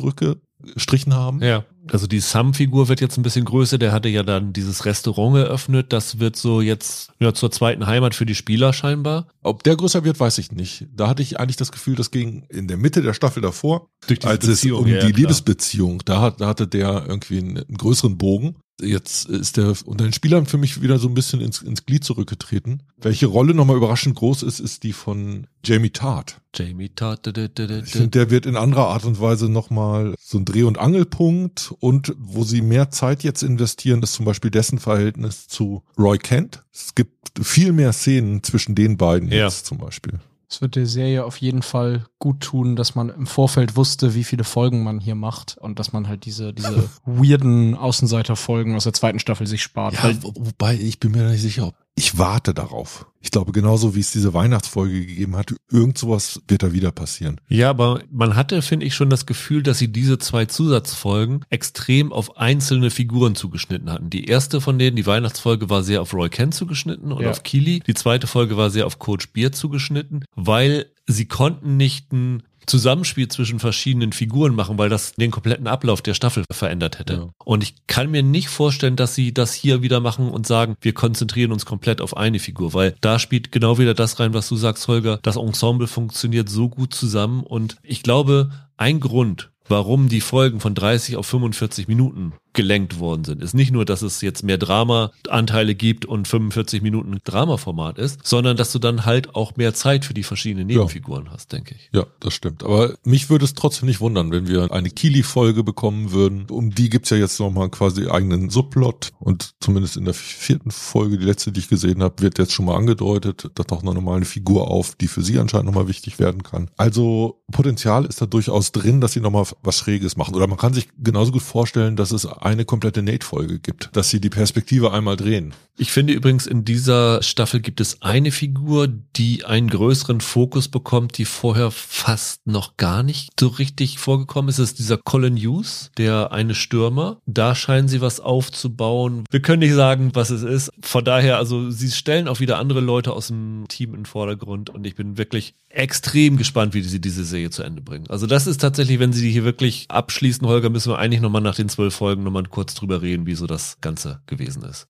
zurückgestrichen haben. Ja. Also die Sam-Figur wird jetzt ein bisschen größer. Der hatte ja dann dieses Restaurant eröffnet. Das wird so jetzt ja, zur zweiten Heimat für die Spieler scheinbar. Ob der größer wird, weiß ich nicht. Da hatte ich eigentlich das Gefühl, das ging in der Mitte der Staffel davor, als es Beziehung, um ja, die klar. Liebesbeziehung, da, hat, da hatte der irgendwie einen, einen größeren Bogen. Jetzt ist der unter den Spielern für mich wieder so ein bisschen ins, ins Glied zurückgetreten. Welche Rolle nochmal überraschend groß ist, ist die von Jamie Tart. Jamie Tart. dä, dä, dä, dä, Ich finde, der wird in anderer Art und Weise nochmal so ein Dreh- und Angelpunkt und wo sie mehr Zeit jetzt investieren, ist zum Beispiel dessen Verhältnis zu Roy Kent. Es gibt viel mehr Szenen zwischen den beiden Ja. jetzt zum Beispiel. Es wird der Serie auf jeden Fall gut tun, dass man im Vorfeld wusste, wie viele Folgen man hier macht und dass man halt diese, diese weirden Außenseiterfolgen aus der zweiten Staffel sich spart. Ja, wo- wobei ich bin mir da nicht sicher, ob ich warte darauf. Ich glaube, genauso wie es diese Weihnachtsfolge gegeben hat, irgend sowas wird da wieder passieren. Ja, aber man hatte, finde ich, schon das Gefühl, dass sie diese zwei Zusatzfolgen extrem auf einzelne Figuren zugeschnitten hatten. Die erste von denen, die Weihnachtsfolge, war sehr auf Roy Kent zugeschnitten und Ja. auf Keely. Die zweite Folge war sehr auf Coach Beer zugeschnitten, weil sie konnten nicht ein Zusammenspiel zwischen verschiedenen Figuren machen, weil das den kompletten Ablauf der Staffel verändert hätte. Ja. Und ich kann mir nicht vorstellen, dass sie das hier wieder machen und sagen, wir konzentrieren uns komplett auf eine Figur, weil da spielt genau wieder das rein, was du sagst, Holger. Das Ensemble funktioniert so gut zusammen und ich glaube, ein Grund, warum die Folgen von 30 auf 45 Minuten gelenkt worden sind, ist nicht nur, dass es jetzt mehr Drama-Anteile gibt und 45 Minuten Dramaformat ist, sondern dass du dann halt auch mehr Zeit für die verschiedenen Ja. Nebenfiguren hast, denke ich. Ja, das stimmt. Aber mich würde es trotzdem nicht wundern, wenn wir eine Kili-Folge bekommen würden. Um die gibt's ja jetzt nochmal quasi eigenen Subplot. Und zumindest in der vierten Folge, die letzte, die ich gesehen habe, wird jetzt schon mal angedeutet, da taucht noch nochmal eine Figur auf, die für sie anscheinend nochmal wichtig werden kann. Also Potenzial ist da durchaus drin, dass sie nochmal was Schräges machen. Oder man kann sich genauso gut vorstellen, dass es eine komplette Nate-Folge gibt, dass sie die Perspektive einmal drehen. Ich finde übrigens, in dieser Staffel gibt es eine Figur, die einen größeren Fokus bekommt, die vorher fast noch gar nicht so richtig vorgekommen ist. Es ist dieser Colin Hughes, der eine Stürmer. Da scheinen sie was aufzubauen. Wir können nicht sagen, was es ist. Von daher, also sie stellen auch wieder andere Leute aus dem Team in den Vordergrund und ich bin wirklich extrem gespannt, wie sie diese Serie zu Ende bringen. Also das ist tatsächlich, wenn sie die hier wirklich abschließen, Holger, müssen wir eigentlich nochmal nach den zwölf Folgen nochmal kurz drüber reden, wie so das Ganze gewesen ist.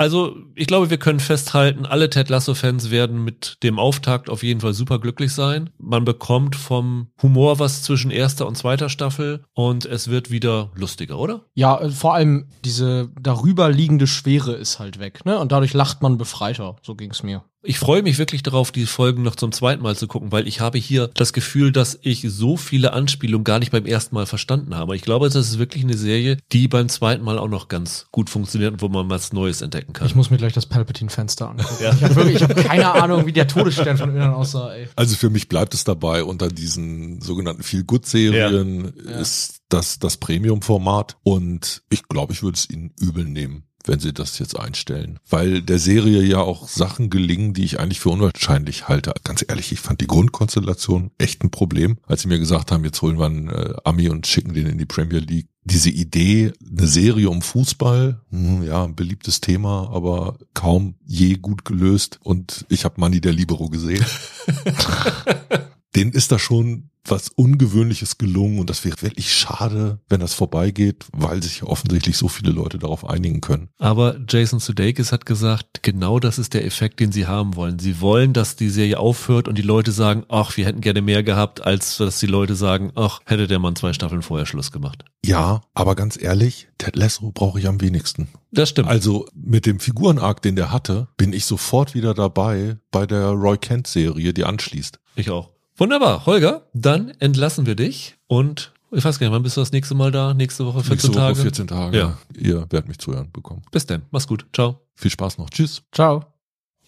Also, ich glaube, wir können festhalten, alle Ted Lasso-Fans werden mit dem Auftakt auf jeden Fall super glücklich sein. Man bekommt vom Humor was zwischen erster und zweiter Staffel und es wird wieder lustiger, oder? Ja, äh, vor allem diese darüber liegende Schwere ist halt weg, ne? Und dadurch lacht man befreiter. So ging's mir. Ich freue mich wirklich darauf, die Folgen noch zum zweiten Mal zu gucken, weil ich habe hier das Gefühl, dass ich so viele Anspielungen gar nicht beim ersten Mal verstanden habe. Ich glaube, das ist wirklich eine Serie, die beim zweiten Mal auch noch ganz gut funktioniert und wo man was Neues entdecken kann. Ich muss mir gleich das Palpatine-Fenster angucken. Ja. Ich habe wirklich, ich habe keine Ahnung, wie der Todesstern von innen aussah. Ey. Also für mich bleibt es dabei, unter diesen sogenannten Feel-Good-Serien ja. ist das das Premium-Format und ich glaube, ich würde es ihnen übel nehmen wenn sie das jetzt einstellen. Weil der Serie ja auch Sachen gelingen, die ich eigentlich für unwahrscheinlich halte. Ganz ehrlich, ich fand die Grundkonstellation echt ein Problem. Als sie mir gesagt haben, jetzt holen wir einen äh, Ami und schicken den in die Premier League. Diese Idee, eine Serie um Fußball, hm, ja, ein beliebtes Thema, aber kaum je gut gelöst. Und ich habe Manny der Libero gesehen. Den ist da schon was Ungewöhnliches gelungen und das wäre wirklich schade, wenn das vorbeigeht, weil sich offensichtlich so viele Leute darauf einigen können. Aber Jason Sudeikis hat gesagt, genau das ist der Effekt, den sie haben wollen. Sie wollen, dass die Serie aufhört und die Leute sagen, ach, wir hätten gerne mehr gehabt, als dass die Leute sagen, ach, hätte der Mann zwei Staffeln vorher Schluss gemacht. Ja, aber ganz ehrlich, Ted Lasso brauche ich am wenigsten. Das stimmt. Also mit dem Figurenarc, den der hatte, bin ich sofort wieder dabei bei der Roy Kent Serie, die anschließt. Ich auch. Wunderbar, Holger, dann entlassen wir dich und ich weiß gar nicht, wann bist du das nächste Mal da? Nächste Woche 14 nächste Woche Tage? 14 Tage. Ja. Ihr werdet mich zu hören bekommen. Bis dann. Mach's gut. Ciao. Viel Spaß noch. Tschüss. Ciao.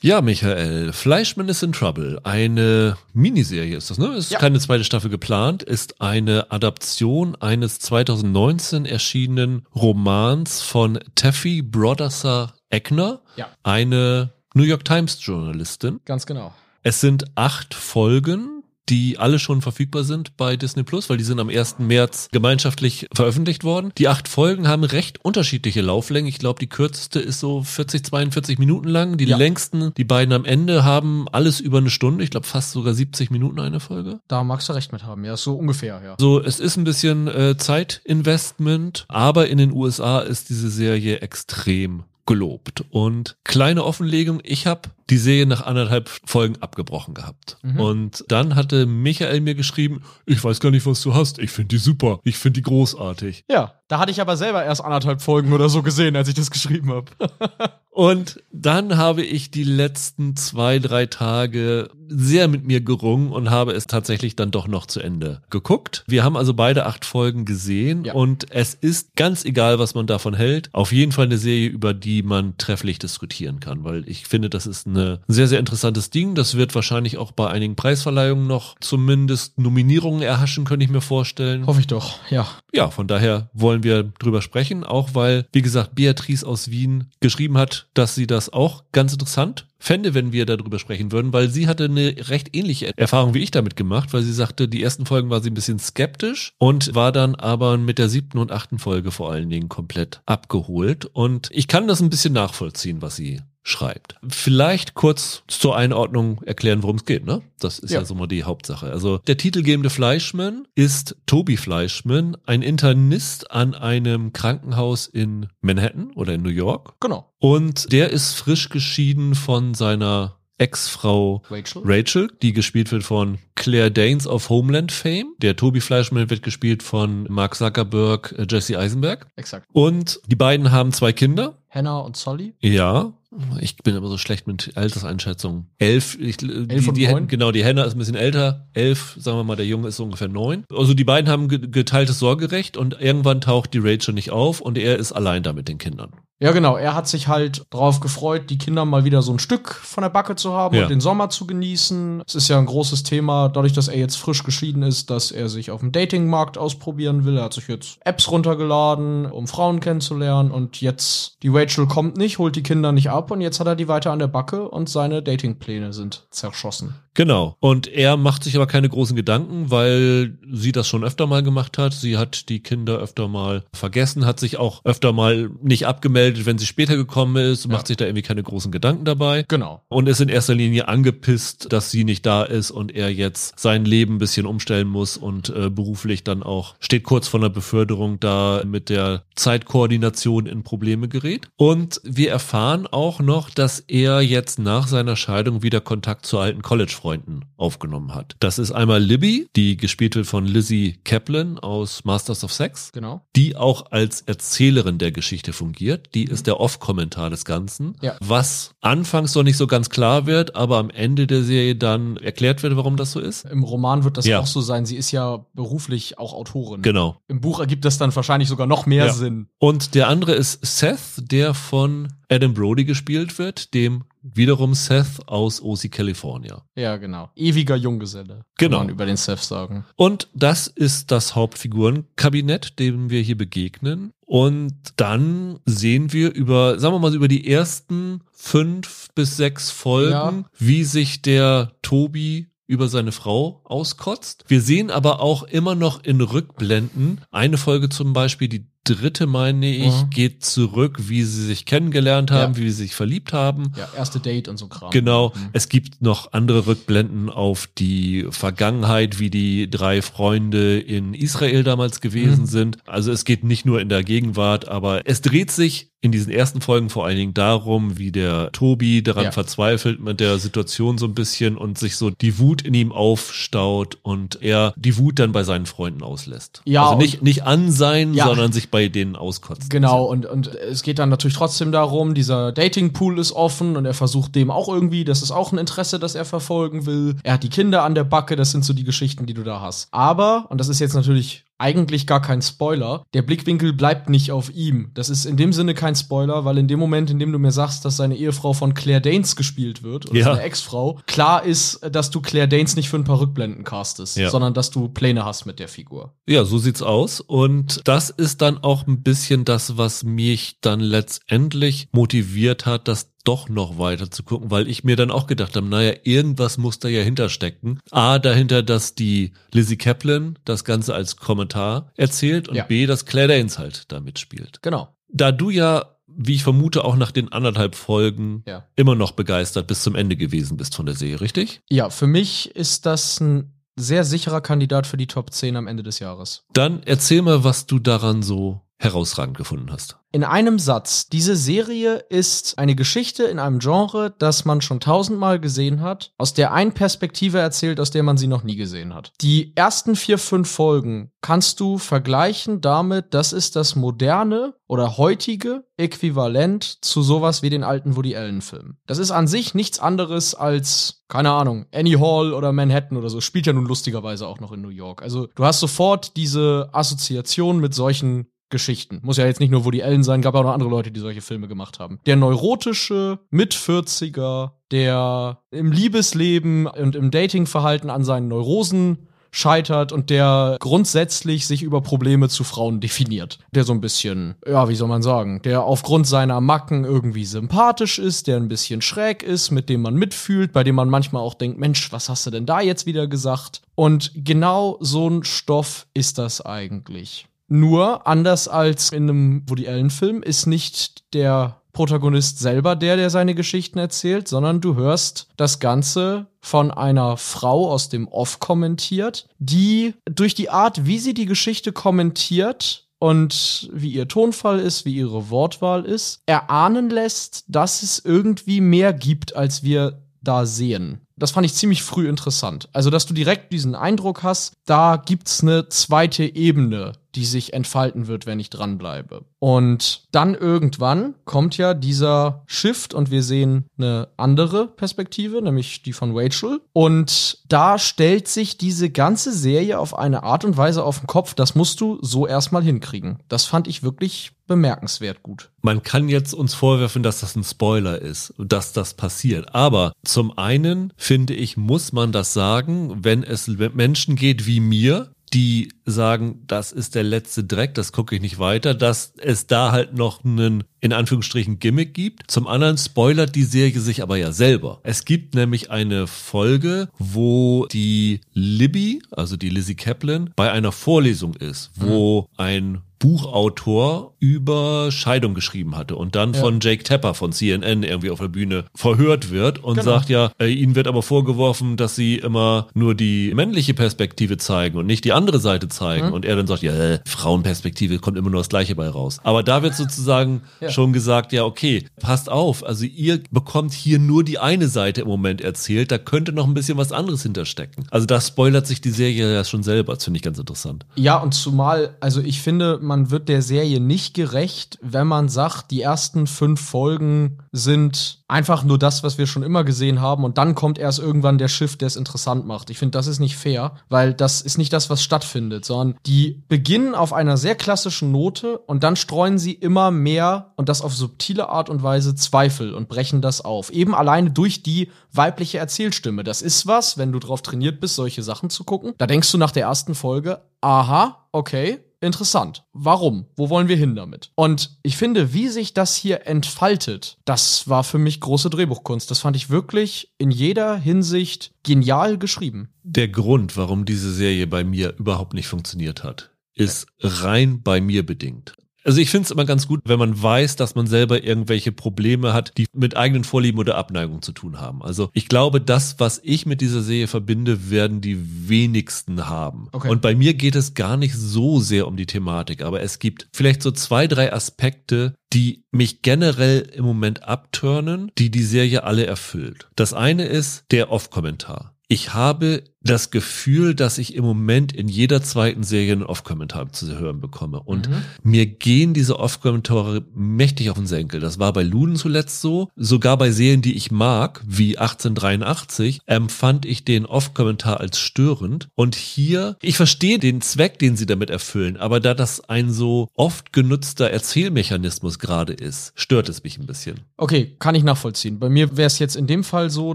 Ja, Michael, Fleischman is in Trouble. Eine Miniserie ist das, ne? Ist ja. keine zweite Staffel geplant, ist eine Adaption eines 2019 erschienenen Romans von Taffy Brodesser Eckner. Ja. Eine New York Times Journalistin. Ganz genau. Es sind acht Folgen die alle schon verfügbar sind bei Disney Plus, weil die sind am 1. März gemeinschaftlich veröffentlicht worden. Die acht Folgen haben recht unterschiedliche Lauflängen. Ich glaube, die kürzeste ist so 40, 42 Minuten lang. Die ja. längsten, die beiden am Ende haben alles über eine Stunde. Ich glaube, fast sogar 70 Minuten eine Folge. Da magst du recht mit haben, ja, so ungefähr, ja. So, es ist ein bisschen äh, Zeitinvestment, aber in den USA ist diese Serie extrem gelobt. Und kleine Offenlegung, ich habe die Serie nach anderthalb Folgen abgebrochen gehabt. Mhm. Und dann hatte Michael mir geschrieben, ich weiß gar nicht, was du hast. Ich finde die super. Ich finde die großartig. Ja, da hatte ich aber selber erst anderthalb Folgen oder so gesehen, als ich das geschrieben habe. und dann habe ich die letzten zwei, drei Tage sehr mit mir gerungen und habe es tatsächlich dann doch noch zu Ende geguckt. Wir haben also beide acht Folgen gesehen ja. und es ist ganz egal, was man davon hält. Auf jeden Fall eine Serie, über die man trefflich diskutieren kann, weil ich finde, das ist eine ein sehr, sehr interessantes Ding. Das wird wahrscheinlich auch bei einigen Preisverleihungen noch zumindest Nominierungen erhaschen, könnte ich mir vorstellen. Hoffe ich doch, ja. Ja, von daher wollen wir drüber sprechen, auch weil, wie gesagt, Beatrice aus Wien geschrieben hat, dass sie das auch ganz interessant fände, wenn wir darüber sprechen würden, weil sie hatte eine recht ähnliche Erfahrung wie ich damit gemacht, weil sie sagte, die ersten Folgen war sie ein bisschen skeptisch und war dann aber mit der siebten und achten Folge vor allen Dingen komplett abgeholt. Und ich kann das ein bisschen nachvollziehen, was sie schreibt. Vielleicht kurz zur Einordnung erklären, worum es geht, ne? Das ist ja. ja so mal die Hauptsache. Also der titelgebende Fleischmann ist Toby Fleischmann, ein Internist an einem Krankenhaus in Manhattan oder in New York. Genau. Und der ist frisch geschieden von seiner Ex-Frau Rachel. Rachel, die gespielt wird von Claire Danes of Homeland Fame. Der Toby Fleischmann wird gespielt von Mark Zuckerberg, äh, Jesse Eisenberg. Exakt. Und die beiden haben zwei Kinder. Hannah und Solly. Ja. Ich bin aber so schlecht mit Alterseinschätzungen. Elf, ich, Elf die, die, neun? genau, die Hannah ist ein bisschen älter. Elf, sagen wir mal, der Junge ist so ungefähr neun. Also die beiden haben geteiltes Sorgerecht und irgendwann taucht die Rachel nicht auf und er ist allein da mit den Kindern. Ja, genau. Er hat sich halt drauf gefreut, die Kinder mal wieder so ein Stück von der Backe zu haben ja. und den Sommer zu genießen. Es ist ja ein großes Thema, dadurch, dass er jetzt frisch geschieden ist, dass er sich auf dem Datingmarkt ausprobieren will. Er hat sich jetzt Apps runtergeladen, um Frauen kennenzulernen und jetzt die Rachel kommt nicht, holt die Kinder nicht ab und jetzt hat er die weiter an der Backe und seine Datingpläne sind zerschossen. Genau. Und er macht sich aber keine großen Gedanken, weil sie das schon öfter mal gemacht hat. Sie hat die Kinder öfter mal vergessen, hat sich auch öfter mal nicht abgemeldet, wenn sie später gekommen ist, ja. macht sich da irgendwie keine großen Gedanken dabei. Genau. Und ist in erster Linie angepisst, dass sie nicht da ist und er jetzt sein Leben ein bisschen umstellen muss und äh, beruflich dann auch steht kurz vor einer Beförderung da mit der Zeitkoordination in Probleme gerät. Und wir erfahren auch noch, dass er jetzt nach seiner Scheidung wieder Kontakt zu alten College Freunden aufgenommen hat. Das ist einmal Libby, die gespielt wird von Lizzie Kaplan aus Masters of Sex. Genau. Die auch als Erzählerin der Geschichte fungiert. Die die ist der Off-Kommentar des Ganzen. Ja. Was anfangs noch nicht so ganz klar wird, aber am Ende der Serie dann erklärt wird, warum das so ist. Im Roman wird das Ja. auch so sein. Sie ist ja beruflich auch Autorin. Genau. Im Buch ergibt das dann wahrscheinlich sogar noch mehr Ja. Sinn. Und der andere ist Seth, der von Adam Brody gespielt wird, dem wiederum Seth aus OC California. Ja, genau. Ewiger Junggeselle. Genau. Kann man über den Seth sagen. Und das ist das Hauptfigurenkabinett, dem wir hier begegnen. Und dann sehen wir über, sagen wir mal, über die ersten fünf bis sechs Folgen, Ja. wie sich der Tobi über seine Frau auskotzt. Wir sehen aber auch immer noch in Rückblenden eine Folge zum Beispiel, die dritte meine ich, Mhm. geht zurück, wie sie sich kennengelernt haben, Ja. wie sie sich verliebt haben. Ja, erste Date und so Kram. Genau. Mhm. Es gibt noch andere Rückblenden auf die Vergangenheit, wie die drei Freunde in Israel damals gewesen Mhm. sind. Also es geht nicht nur in der Gegenwart, aber es dreht sich in diesen ersten Folgen vor allen Dingen darum, wie der Tobi daran Ja. verzweifelt mit der Situation so ein bisschen und sich so die Wut in ihm aufstaut und er die Wut dann bei seinen Freunden auslässt. Ja, also nicht, nicht an sein, Ja. sondern sich bei denen auskotzt. Genau, und, und es geht dann natürlich trotzdem darum, dieser Datingpool ist offen und er versucht dem auch irgendwie, das ist auch ein Interesse, das er verfolgen will. Er hat die Kinder an der Backe, das sind so die Geschichten, die du da hast. Aber, und das ist jetzt natürlich eigentlich gar kein Spoiler, der Blickwinkel bleibt nicht auf ihm. Das ist in dem Sinne kein Spoiler, weil in dem Moment, in dem du mir sagst, dass seine Ehefrau von Claire Danes gespielt wird, oder Ja. seine Ex-Frau, klar ist, dass du Claire Danes nicht für ein paar Rückblenden castest, Ja. sondern dass du Pläne hast mit der Figur. Ja, so sieht's aus. Und das ist dann auch ein bisschen das, was mich dann letztendlich motiviert hat, das doch noch weiter zu gucken, weil ich mir dann auch gedacht habe, naja, irgendwas muss da ja hinterstecken. A, dahinter, dass die Lizzie Kaplan das Ganze als Kommentar erzählt und Ja. B, dass Claire Danes halt da mitspielt. Genau. Da du ja, wie ich vermute, auch nach den anderthalb Folgen Ja. immer noch begeistert bis zum Ende gewesen bist von der Serie, richtig? Ja, für mich ist das ein sehr sicherer Kandidat für die Top 10 am Ende des Jahres. Dann erzähl mal, was du daran so herausragend gefunden hast. In einem Satz, diese Serie ist eine Geschichte in einem Genre, das man schon tausendmal gesehen hat, aus der ein Perspektive erzählt, aus der man sie noch nie gesehen hat. Die ersten vier, fünf Folgen kannst du vergleichen damit, das ist das moderne oder heutige Äquivalent zu sowas wie den alten Woody Allen-Filmen. Das ist an sich nichts anderes als, keine Ahnung, Annie Hall oder Manhattan oder so. Spielt ja nun lustigerweise auch noch in New York. Also du hast sofort diese Assoziation mit solchen Geschichten. Muss ja jetzt nicht nur Woody Allen sein, gab auch noch andere Leute, die solche Filme gemacht haben. Der neurotische Mit-40er, der im Liebesleben und im Datingverhalten an seinen Neurosen scheitert und der grundsätzlich sich über Probleme zu Frauen definiert. Der so ein bisschen, ja, wie soll man sagen, der aufgrund seiner Macken irgendwie sympathisch ist, der ein bisschen schräg ist, mit dem man mitfühlt, bei dem man manchmal auch denkt, Mensch, was hast du denn da jetzt wieder gesagt? Und genau so ein Stoff ist das eigentlich. Nur anders als in einem Woody Allen Film ist nicht der Protagonist selber der, der seine Geschichten erzählt, sondern du hörst das Ganze von einer Frau aus dem Off kommentiert, die durch die Art, wie sie die Geschichte kommentiert und wie ihr Tonfall ist, wie ihre Wortwahl ist, erahnen lässt, dass es irgendwie mehr gibt, als wir da sehen. Das fand ich ziemlich früh interessant. Also, dass du direkt diesen Eindruck hast, da gibt's eine zweite Ebene, die sich entfalten wird, wenn ich dranbleibe. Und dann irgendwann kommt ja dieser Shift und wir sehen eine andere Perspektive, nämlich die von Rachel. Und da stellt sich diese ganze Serie auf eine Art und Weise auf den Kopf, das musst du so erstmal hinkriegen. Das fand ich wirklich bemerkenswert gut. Man kann jetzt uns vorwerfen, dass das ein Spoiler ist, dass das passiert. Aber zum einen finde ich, muss man das sagen, wenn es Menschen geht wie mir, die sagen, das ist der letzte Dreck, das gucke ich nicht weiter, dass es da halt noch einen, in Anführungsstrichen, Gimmick gibt. Zum anderen spoilert die Serie sich aber ja selber. Es gibt nämlich eine Folge, wo die Libby, also die Lizzie Kaplan, bei einer Vorlesung ist, wo ein Buchautor über Scheidung geschrieben hatte und dann Ja. von Jake Tapper von CNN irgendwie auf der Bühne verhört wird und Genau. sagt ja, äh, ihnen wird aber vorgeworfen, dass sie immer nur die männliche Perspektive zeigen und nicht die andere Seite zeigen. Mhm. Und er dann sagt, ja, äh, Frauenperspektive kommt immer nur das Gleiche bei raus. Aber da wird sozusagen Ja. schon gesagt, ja, okay, passt auf, also ihr bekommt hier nur die eine Seite im Moment erzählt, da könnte noch ein bisschen was anderes hinterstecken. Also da spoilert sich die Serie ja schon selber, das finde ich ganz interessant. Ja, und zumal, also ich finde, man wird der Serie nicht gerecht, wenn man sagt, die ersten fünf Folgen sind einfach nur das, was wir schon immer gesehen haben und dann kommt erst irgendwann der Shift, der es interessant macht. Ich finde, das ist nicht fair, weil das ist nicht das, was stattfindet, sondern die beginnen auf einer sehr klassischen Note und dann streuen sie immer mehr und das auf subtile Art und Weise Zweifel und brechen das auf. Eben alleine durch die weibliche Erzählstimme. Das ist was, wenn du drauf trainiert bist, solche Sachen zu gucken. Da denkst du nach der ersten Folge, aha, okay, interessant. Warum? Wo wollen wir hin damit? Und ich finde, wie sich das hier entfaltet, das war für mich große Drehbuchkunst. Das fand ich wirklich in jeder Hinsicht genial geschrieben. Der Grund, warum diese Serie bei mir überhaupt nicht funktioniert hat, ist rein bei mir bedingt. Also ich finde es immer ganz gut, wenn man weiß, dass man selber irgendwelche Probleme hat, die mit eigenen Vorlieben oder Abneigung zu tun haben. Also ich glaube, das, was ich mit dieser Serie verbinde, werden die wenigsten haben. Okay. Und bei mir geht es gar nicht so sehr um die Thematik, aber es gibt vielleicht so zwei, drei Aspekte, die mich generell im Moment abturnen, die die Serie alle erfüllt. Das eine ist der Off-Kommentar. Ich habe das Gefühl, dass ich im Moment in jeder zweiten Serie einen Off-Kommentar zu hören bekomme. Und Mhm. mir gehen diese Off-Kommentare mächtig auf den Senkel. Das war bei Luden zuletzt so. Sogar bei Serien, die ich mag, wie 1883, empfand ich den Off-Kommentar als störend. Und hier, ich verstehe den Zweck, den sie damit erfüllen, aber da das ein so oft genutzter Erzählmechanismus gerade ist, stört es mich ein bisschen. Okay, kann ich nachvollziehen. Bei mir wäre es jetzt in dem Fall so,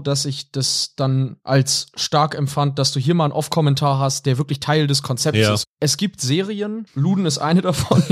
dass ich das dann als stark empfand, dass du hier mal einen Off-Kommentar hast, der wirklich Teil des Konzepts Ja. ist. Es gibt Serien, Luden ist eine davon.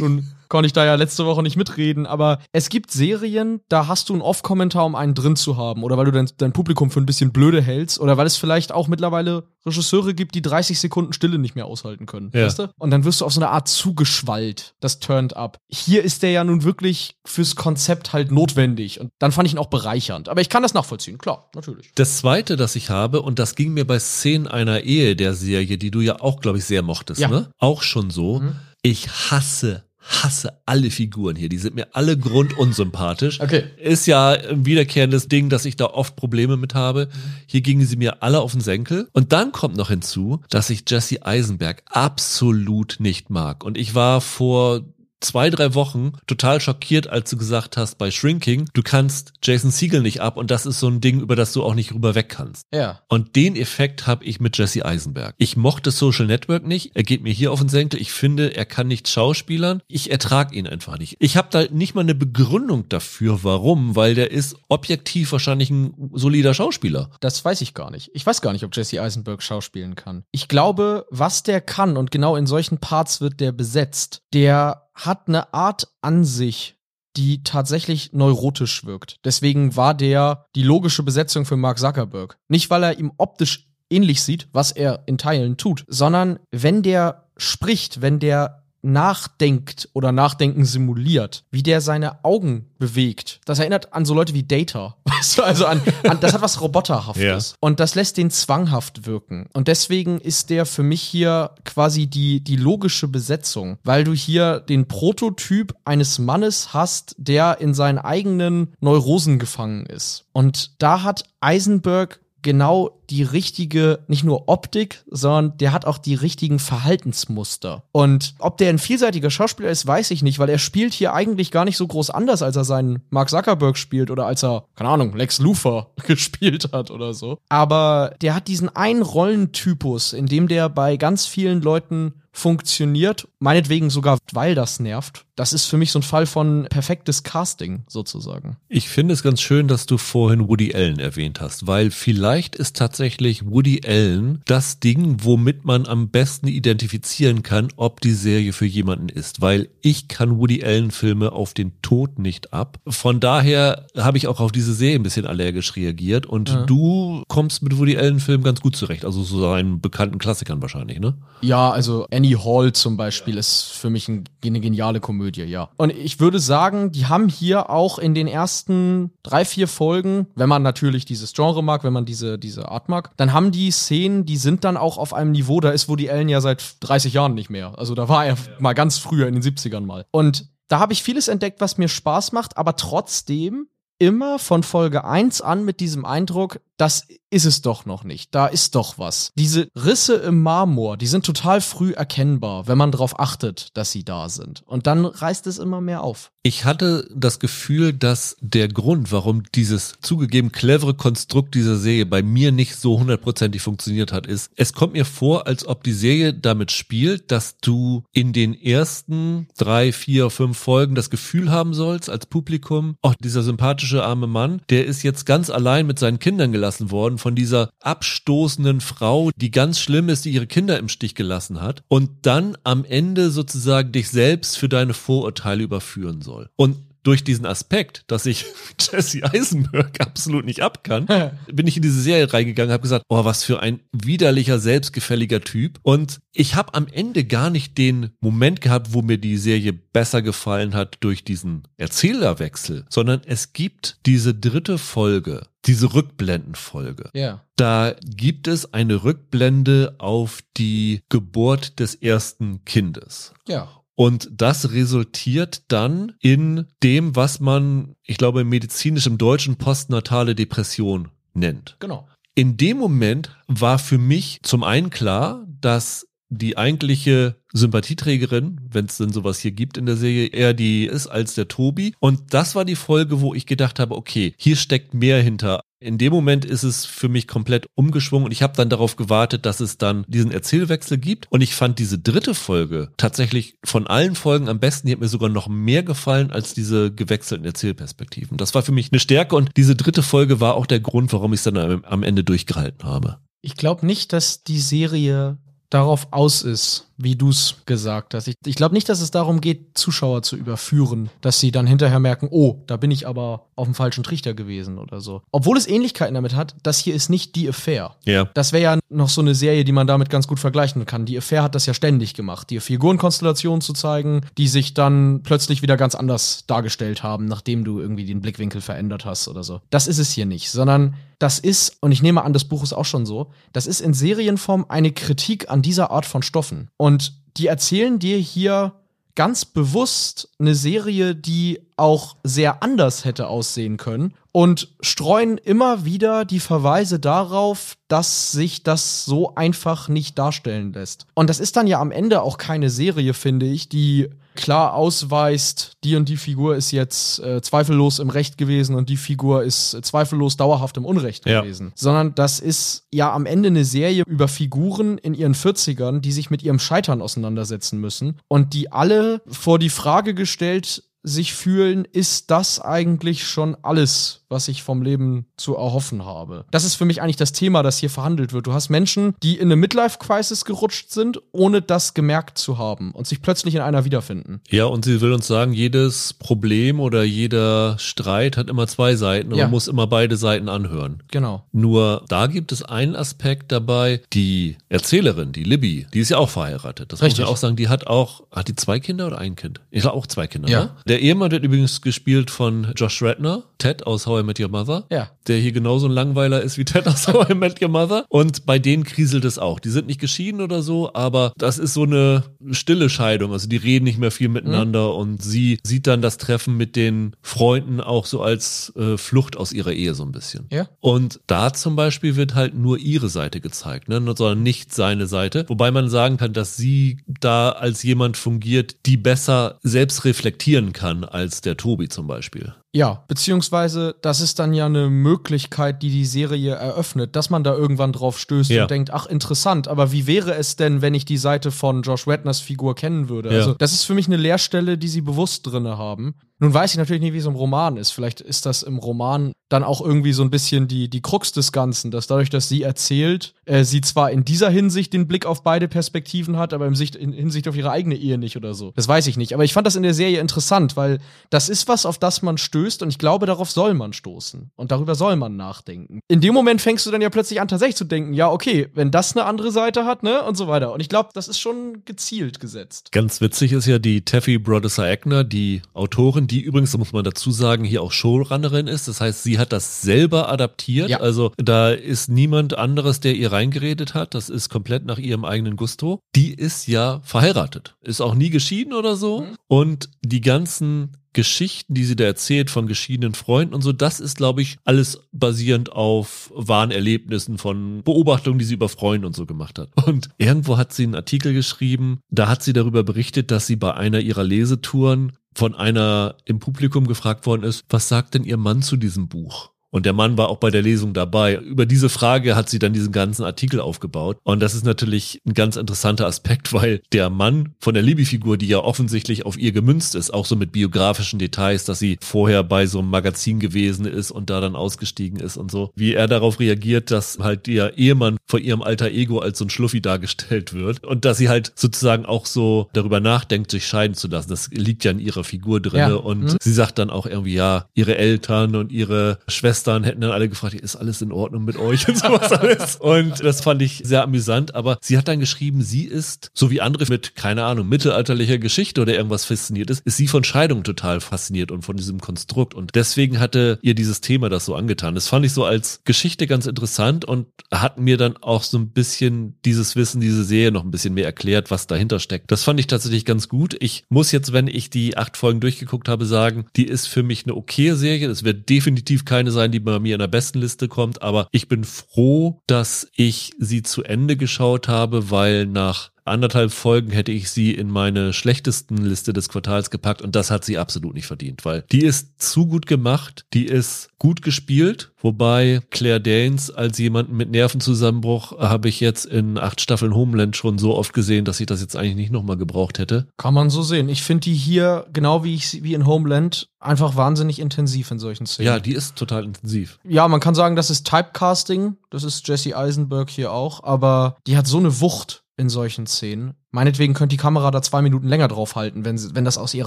Nun konnte ich da ja letzte Woche nicht mitreden, aber es gibt Serien, da hast du einen Off-Kommentar, um einen drin zu haben. Oder weil du dein, dein Publikum für ein bisschen blöde hältst. Oder weil es vielleicht auch mittlerweile Regisseure gibt, die 30 Sekunden Stille nicht mehr aushalten können. Ja. Weißt du? Und dann wirst du auf so eine Art zugeschwallt. Das turned up. Hier ist der ja nun wirklich fürs Konzept halt notwendig. Und dann fand ich ihn auch bereichernd. Aber ich kann das nachvollziehen, klar, natürlich. Das zweite, das ich habe, und das ging mir bei Szenen einer Ehe der Serie, die du ja auch, glaube ich, sehr mochtest, Ja. ne? Auch schon so. Mhm. Ich hasse, hasse alle Figuren hier. Die sind mir alle grundunsympathisch. Okay. Ist ja ein wiederkehrendes Ding, dass ich da oft Probleme mit habe. Hier gingen sie mir alle auf den Senkel. Und dann kommt noch hinzu, dass ich Jesse Eisenberg absolut nicht mag. Und ich war vor zwei, drei Wochen total schockiert, als du gesagt hast bei Shrinking, du kannst Jason Siegel nicht ab und das ist so ein Ding, über das du auch nicht rüber weg kannst. Ja. Und den Effekt habe ich mit Jesse Eisenberg. Ich mochte Social Network nicht. Er geht mir hier auf den Senkel. Ich finde, er kann nicht schauspielern. Ich ertrag ihn einfach nicht. Ich habe da nicht mal eine Begründung dafür, warum, weil der ist objektiv wahrscheinlich ein solider Schauspieler. Das weiß ich gar nicht. Ich weiß gar nicht, ob Jesse Eisenberg schauspielen kann. Ich glaube, was der kann, und genau in solchen Parts wird der besetzt, der hat eine Art an sich, die tatsächlich neurotisch wirkt. Deswegen war der die logische Besetzung für Mark Zuckerberg. Nicht, weil er ihm optisch ähnlich sieht, was er in Teilen tut, sondern wenn der spricht, wenn der nachdenkt oder Nachdenken simuliert, wie der seine Augen bewegt. Das erinnert an so Leute wie Data. Weißt du, also an, an das hat was Roboterhaftes. Ja. Und das lässt den zwanghaft wirken. Und deswegen ist der für mich hier quasi die, die logische Besetzung, weil du hier den Prototyp eines Mannes hast, der in seinen eigenen Neurosen gefangen ist. Und da hat Eisenberg genau die richtige, nicht nur Optik, sondern der hat auch die richtigen Verhaltensmuster. Und ob der ein vielseitiger Schauspieler ist, weiß ich nicht, weil er spielt hier eigentlich gar nicht so groß anders, als er seinen Mark Zuckerberg spielt oder als er, keine Ahnung, Lex Luthor gespielt hat oder so. Aber der hat diesen einen Rollentypus, in dem der bei ganz vielen Leuten funktioniert, meinetwegen sogar, weil das nervt. Das ist für mich so ein Fall von perfektes Casting sozusagen. Ich finde es ganz schön, dass du vorhin Woody Allen erwähnt hast, weil vielleicht ist tatsächlich Woody Allen das Ding, womit man am besten identifizieren kann, ob die Serie für jemanden ist, weil ich kann Woody Allen Filme auf den Tod nicht ab. Von daher habe ich auch auf diese Serie ein bisschen allergisch reagiert und Ja. du kommst mit Woody Allen Filmen ganz gut zurecht, also so seinen bekannten Klassikern wahrscheinlich, ne? Ja, also Annie Hall zum Beispiel ist für mich ein, eine geniale Komödie, ja. Und ich würde sagen, die haben hier auch in den ersten drei, vier Folgen, wenn man natürlich dieses Genre mag, wenn man diese, diese Art mag, dann haben die Szenen, die sind dann auch auf einem Niveau, da ist Woody Allen ja seit 30 Jahren nicht mehr. Also da war er mal ganz früher in den 70ern mal. Und da habe ich vieles entdeckt, was mir Spaß macht, aber trotzdem immer von Folge 1 an mit diesem Eindruck, das ist es doch noch nicht. Da ist doch was. Diese Risse im Marmor, die sind total früh erkennbar, wenn man darauf achtet, dass sie da sind. Und dann reißt es immer mehr auf. Ich hatte das Gefühl, dass der Grund, warum dieses zugegeben clevere Konstrukt dieser Serie bei mir nicht so hundertprozentig funktioniert hat, ist, es kommt mir vor, als ob die Serie damit spielt, dass du in den ersten drei, vier, fünf Folgen das Gefühl haben sollst als Publikum, oh, dieser sympathische arme Mann, der ist jetzt ganz allein mit seinen Kindern gelassen worden von dieser abstoßenden Frau, die ganz schlimm ist, die ihre Kinder im Stich gelassen hat und dann am Ende sozusagen dich selbst für deine Vorurteile überführen soll soll. Und durch diesen Aspekt, dass ich Jesse Eisenberg absolut nicht ab kann, bin ich in diese Serie reingegangen, habe gesagt, oh, was für ein widerlicher, selbstgefälliger Typ. Und ich habe am Ende gar nicht den Moment gehabt, wo mir die Serie besser gefallen hat durch diesen Erzählerwechsel, sondern es gibt diese dritte Folge, diese Rückblendenfolge. Ja. Da gibt es eine Rückblende auf die Geburt des ersten Kindes. Ja. Und das resultiert dann in dem, was man, ich glaube, medizinisch im Deutschen postnatale Depression nennt. Genau. In dem Moment war für mich zum einen klar, dass die eigentliche Sympathieträgerin, wenn es denn sowas hier gibt in der Serie, eher die ist als der Tobi. Und das war die Folge, wo ich gedacht habe, okay, hier steckt mehr hinter. In dem Moment ist es für mich komplett umgeschwungen und ich habe dann darauf gewartet, dass es dann diesen Erzählwechsel gibt. Und ich fand diese dritte Folge tatsächlich von allen Folgen am besten. Die hat mir sogar noch mehr gefallen als diese gewechselten Erzählperspektiven. Das war für mich eine Stärke und diese dritte Folge war auch der Grund, warum ich es dann am Ende durchgehalten habe. Ich glaube nicht, dass die Serie darauf aus ist, wie du es gesagt hast. Ich, ich glaube nicht, dass es darum geht, Zuschauer zu überführen, dass sie dann hinterher merken, oh, da bin ich aber auf dem falschen Trichter gewesen oder so. Obwohl es Ähnlichkeiten damit hat, das hier ist nicht die Affair. Ja. Das wäre ja noch so eine Serie, die man damit ganz gut vergleichen kann. Die Affair hat das ja ständig gemacht, die Figurenkonstellationen zu zeigen, die sich dann plötzlich wieder ganz anders dargestellt haben, nachdem du irgendwie den Blickwinkel verändert hast oder so. Das ist es hier nicht, sondern das ist, und ich nehme an, das Buch ist auch schon so, das ist in Serienform eine Kritik an dieser Art von Stoffen. Und die erzählen dir hier ganz bewusst eine Serie, die auch sehr anders hätte aussehen können und streuen immer wieder die Verweise darauf, dass sich das so einfach nicht darstellen lässt. Und das ist dann ja am Ende auch keine Serie, finde ich, die klar ausweist, die und die Figur ist jetzt äh, zweifellos im Recht gewesen und die Figur ist äh, zweifellos dauerhaft im Unrecht Ja. gewesen. Sondern das ist ja am Ende eine Serie über Figuren in ihren 40ern, die sich mit ihrem Scheitern auseinandersetzen müssen und die alle vor die Frage gestellt sich fühlen, ist das eigentlich schon alles, was ich vom Leben zu erhoffen habe? Das ist für mich eigentlich das Thema, das hier verhandelt wird. Du hast Menschen, die in eine Midlife-Crisis gerutscht sind, ohne das gemerkt zu haben und sich plötzlich in einer wiederfinden. Ja, und sie will uns sagen, jedes Problem oder jeder Streit hat immer zwei Seiten und Ja. man muss immer beide Seiten anhören. Genau. Nur da gibt es einen Aspekt dabei, die Erzählerin, die Libby, die ist ja auch verheiratet. Das Richtig. muss man auch sagen, die hat auch, hat die zwei Kinder oder ein Kind? Ich glaube auch zwei Kinder, Ja. ne? Der Ehemann wird übrigens gespielt von Josh Redner, Ted aus How I Met Your Mother. Ja. Der hier genauso ein Langweiler ist wie Ted aus How I Met Your Mother. Und bei denen kriselt es auch. Die sind nicht geschieden oder so, aber das ist so eine stille Scheidung. Also die reden nicht mehr viel miteinander und sie sieht dann das Treffen mit den Freunden auch so als äh, Flucht aus ihrer Ehe so ein bisschen. Ja. Und da zum Beispiel wird halt nur ihre Seite gezeigt, ne? sondern nicht seine Seite. Wobei man sagen kann, dass sie da als jemand fungiert, die besser selbst reflektieren kann als der Tobi zum Beispiel. Ja, beziehungsweise das ist dann ja eine Möglichkeit, die die Serie eröffnet, dass man da irgendwann drauf stößt Ja. und denkt, ach interessant, aber wie wäre es denn, wenn ich die Seite von Josh Redners Figur kennen würde? Ja. Also das ist für mich eine Leerstelle, die sie bewusst drinne haben. Nun weiß ich natürlich nicht, wie es im Roman ist. Vielleicht ist das im Roman dann auch irgendwie so ein bisschen die, die Krux des Ganzen, dass dadurch, dass sie erzählt, äh, sie zwar in dieser Hinsicht den Blick auf beide Perspektiven hat, aber im Sicht, in Hinsicht auf ihre eigene Ehe nicht oder so. Das weiß ich nicht. Aber ich fand das in der Serie interessant, weil das ist was, auf das man stößt und ich glaube, darauf soll man stoßen. Und darüber soll man nachdenken. In dem Moment fängst du dann ja plötzlich an, tatsächlich zu denken, ja, okay, wenn das eine andere Seite hat, ne, und so weiter. Und ich glaube, das ist schon gezielt gesetzt. Ganz witzig ist ja die Taffy Brodesser-Egner, die Autorin, die übrigens, muss man dazu sagen, hier auch Showrunnerin ist. Das heißt, sie hat das selber adaptiert. Ja. Also da ist niemand anderes, der ihr reingeredet hat. Das ist komplett nach ihrem eigenen Gusto. Die ist ja verheiratet. Ist auch nie geschieden oder so. Und die ganzen Geschichten, die sie da erzählt von geschiedenen Freunden und so, das ist, glaube ich, alles basierend auf wahren Erlebnissen von Beobachtungen, die sie über Freunde und so gemacht hat. Und irgendwo hat sie einen Artikel geschrieben, da hat sie darüber berichtet, dass sie bei einer ihrer Lesetouren von einer im Publikum gefragt worden ist, was sagt denn ihr Mann zu diesem Buch? Und der Mann war auch bei der Lesung dabei. Über diese Frage hat sie dann diesen ganzen Artikel aufgebaut. Und das ist natürlich ein ganz interessanter Aspekt, weil der Mann von der Libby-Figur, die ja offensichtlich auf ihr gemünzt ist, auch so mit biografischen Details, dass sie vorher bei so einem Magazin gewesen ist und da dann ausgestiegen ist und so, wie er darauf reagiert, dass halt ihr Ehemann vor ihrem alter Ego als so ein Schluffi dargestellt wird und dass sie halt sozusagen auch so darüber nachdenkt, sich scheiden zu lassen. Das liegt ja in ihrer Figur drin. Ja. Und Mhm. sie sagt dann auch irgendwie, ja, ihre Eltern und ihre Schwestern hätten dann alle gefragt, ist alles in Ordnung mit euch und sowas alles. Und das fand ich sehr amüsant. Aber sie hat dann geschrieben, sie ist, so wie andere mit, keine Ahnung, mittelalterlicher Geschichte oder irgendwas fasziniert ist, ist sie von Scheidung total fasziniert und von diesem Konstrukt. Und deswegen hatte ihr dieses Thema das so angetan. Das fand ich so als Geschichte ganz interessant und hat mir dann auch so ein bisschen dieses Wissen, diese Serie noch ein bisschen mehr erklärt, was dahinter steckt. Das fand ich tatsächlich ganz gut. Ich muss jetzt, wenn ich die acht Folgen durchgeguckt habe, sagen, die ist für mich eine okaye Serie. Es wird definitiv keine sein, die bei mir in der besten Liste kommt, aber ich bin froh, dass ich sie zu Ende geschaut habe, weil nach anderthalb Folgen hätte ich sie in meine schlechtesten Liste des Quartals gepackt und das hat sie absolut nicht verdient, weil die ist zu gut gemacht, die ist gut gespielt, wobei Claire Danes als jemanden mit Nervenzusammenbruch habe ich jetzt in acht Staffeln Homeland schon so oft gesehen, dass ich das jetzt eigentlich nicht nochmal gebraucht hätte. Kann man so sehen. Ich finde die hier, genau wie ich sie- wie in Homeland, einfach wahnsinnig intensiv in solchen Szenen. Ja, die ist total intensiv. Ja, man kann sagen, das ist Typecasting. Das ist Jesse Eisenberg hier auch. Aber die hat so eine Wucht in solchen Szenen. Meinetwegen könnte die Kamera da zwei Minuten länger draufhalten, wenn, wenn das aus ihr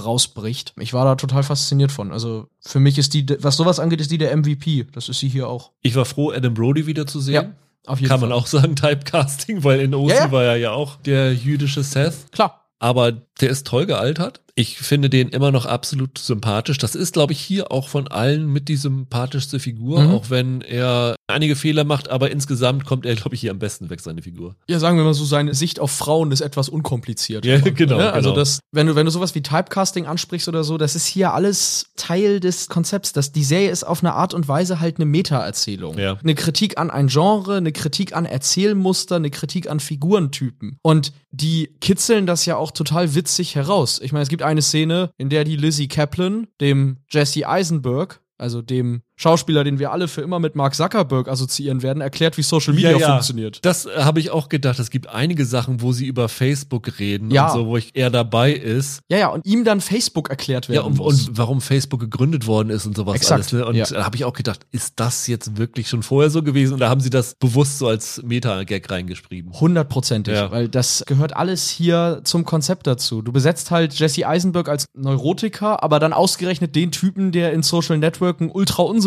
rausbricht. Ich war da total fasziniert von. Also für mich ist die, was sowas angeht, ist die der MVP. Das ist sie hier auch. Ich war froh, Adam Brody wieder zu sehen. auf jeden Kann Fall. man auch sagen, Typecasting, weil in OC Ja, ja. war er ja auch der jüdische Seth. Klar. Aber der ist toll gealtert. Ich finde den immer noch absolut sympathisch. Das ist, glaube ich, hier auch von allen mit die sympathischste Figur, Mhm. auch wenn er einige Fehler macht, aber insgesamt kommt er, glaube ich, hier am besten weg, seine Figur. Ja, sagen wir mal so, seine Sicht auf Frauen ist etwas unkompliziert. Ja, genau, Ne? Also genau. das, wenn du, wenn du sowas wie Typecasting ansprichst oder so, das ist hier alles Teil des Konzepts. Das, die Serie ist auf eine Art und Weise halt eine Meta-Erzählung. Ja. Eine Kritik an ein Genre, eine Kritik an Erzählmuster, eine Kritik an Figurentypen. Und die kitzeln das ja auch total witzig heraus. Ich meine, es gibt eine Szene, in der die Lizzie Kaplan, dem Jesse Eisenberg, also dem Schauspieler, den wir alle für immer mit Mark Zuckerberg assoziieren werden, erklärt, wie Social Media funktioniert. Das äh, habe ich auch gedacht. Es gibt einige Sachen, wo sie über Facebook reden Ja. und so, wo ich eher dabei ist. Ja, ja, und ihm dann Facebook erklärt werden Ja, und, muss. und warum Facebook gegründet worden ist und sowas Exakt, alles. Ne? Und ja. da habe ich auch gedacht, ist das jetzt wirklich schon vorher so gewesen? Oder haben sie das bewusst so als Meta-Gag reingeschrieben? Hundertprozentig, Ja. weil das gehört alles hier zum Konzept dazu. Du besetzt halt Jesse Eisenberg als Neurotiker, aber dann ausgerechnet den Typen, der in Social Network einen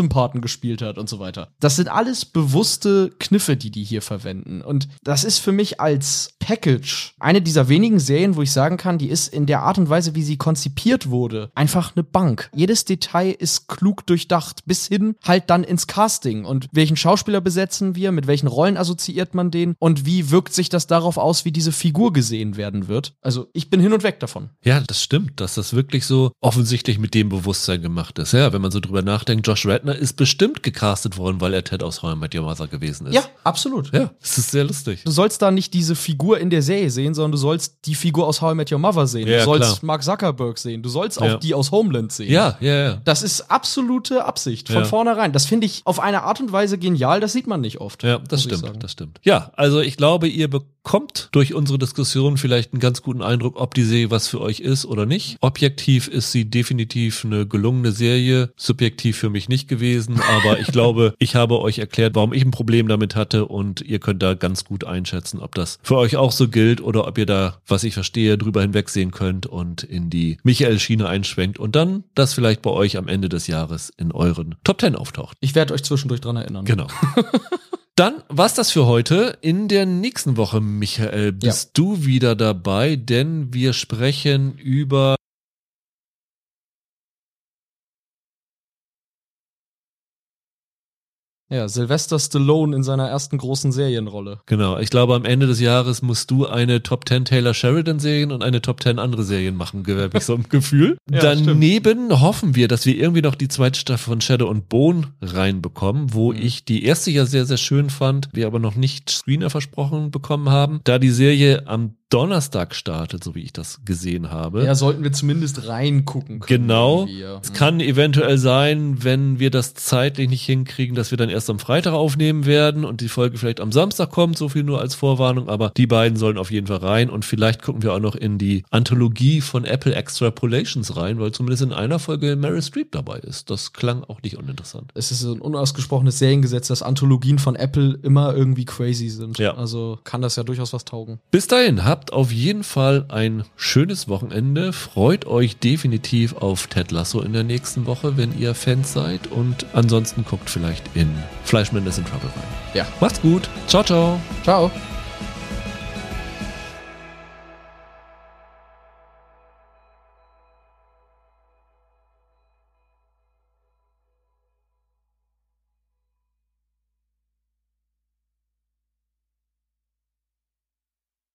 Ultra-Unsympathen gespielt hat und so weiter. Das sind alles bewusste Kniffe, die die hier verwenden. Und das ist für mich als Package eine dieser wenigen Serien, wo ich sagen kann, die ist in der Art und Weise, wie sie konzipiert wurde, einfach eine Bank. Jedes Detail ist klug durchdacht, bis hin halt dann ins Casting. Und welchen Schauspieler besetzen wir, mit welchen Rollen assoziiert man den und wie wirkt sich das darauf aus, wie diese Figur gesehen werden wird. Also ich bin hin und weg davon. Ja, das stimmt, dass das wirklich so offensichtlich mit dem Bewusstsein gemacht ist. Ja, wenn man so drüber nachdenkt, Josh Radner ist bestimmt gecastet worden, weil er Ted aus How I Met Your Mother gewesen ist. Ja, absolut. Ja, es ist sehr lustig. Du sollst da nicht diese Figur in der Serie sehen, sondern du sollst die Figur aus How I Met Your Mother sehen. Ja, du sollst klar. Mark Zuckerberg sehen. Du sollst auch Ja. die aus Homeland sehen. Ja, ja, ja. Das ist absolute Absicht von Ja. vornherein. Das finde ich auf eine Art und Weise genial. Das sieht man nicht oft. Ja, das stimmt, das stimmt. Ja, also ich glaube, ihr bekommt durch unsere Diskussion vielleicht einen ganz guten Eindruck, ob die Serie was für euch ist oder nicht. Objektiv ist sie definitiv eine gelungene Serie, subjektiv für mich nicht gewesen, aber ich glaube, ich habe euch erklärt, warum ich ein Problem damit hatte und ihr könnt da ganz gut einschätzen, ob das für euch auch so gilt oder ob ihr da, was ich verstehe, drüber hinwegsehen könnt und in die Michael-Schiene einschwenkt und dann das vielleicht bei euch am Ende des Jahres in euren Top 10 auftaucht. Ich werde euch zwischendurch dran erinnern. Genau. Dann war's das für heute. In der nächsten Woche, Michael, bist du wieder dabei, denn wir sprechen über Ja, Sylvester Stallone in seiner ersten großen Serienrolle. Genau, ich glaube, am Ende des Jahres musst du eine Top 10 Taylor Sheridan Serien und eine Top 10 andere Serien machen, habe ich so ein Gefühl. Ja, Daneben stimmt. hoffen wir, dass wir irgendwie noch die zweite Staffel von Shadow und Bone reinbekommen, wo mhm. ich die erste ja sehr, sehr schön fand, wir aber noch nicht Screener versprochen bekommen haben. Da die Serie am Donnerstag startet, so wie ich das gesehen habe. Ja, sollten wir zumindest reingucken können. Genau. Es kann eventuell sein, wenn wir das zeitlich nicht hinkriegen, dass wir dann erst am Freitag aufnehmen werden und die Folge vielleicht am Samstag kommt, so viel nur als Vorwarnung, aber die beiden sollen auf jeden Fall rein und vielleicht gucken wir auch noch in die Anthologie von Apple Extrapolations rein, weil zumindest in einer Folge Mary Streep dabei ist. Das klang auch nicht uninteressant. Es ist ein unausgesprochenes Seriengesetz, dass Anthologien von Apple immer irgendwie crazy sind. Ja. Also kann das ja durchaus was taugen. Bis dahin, habt habt auf jeden Fall ein schönes Wochenende. Freut euch definitiv auf Ted Lasso in der nächsten Woche, wenn ihr Fans seid. Und ansonsten guckt vielleicht in Fleischman is in Trouble rein. Ja. Macht's gut. Ciao, ciao. Ciao.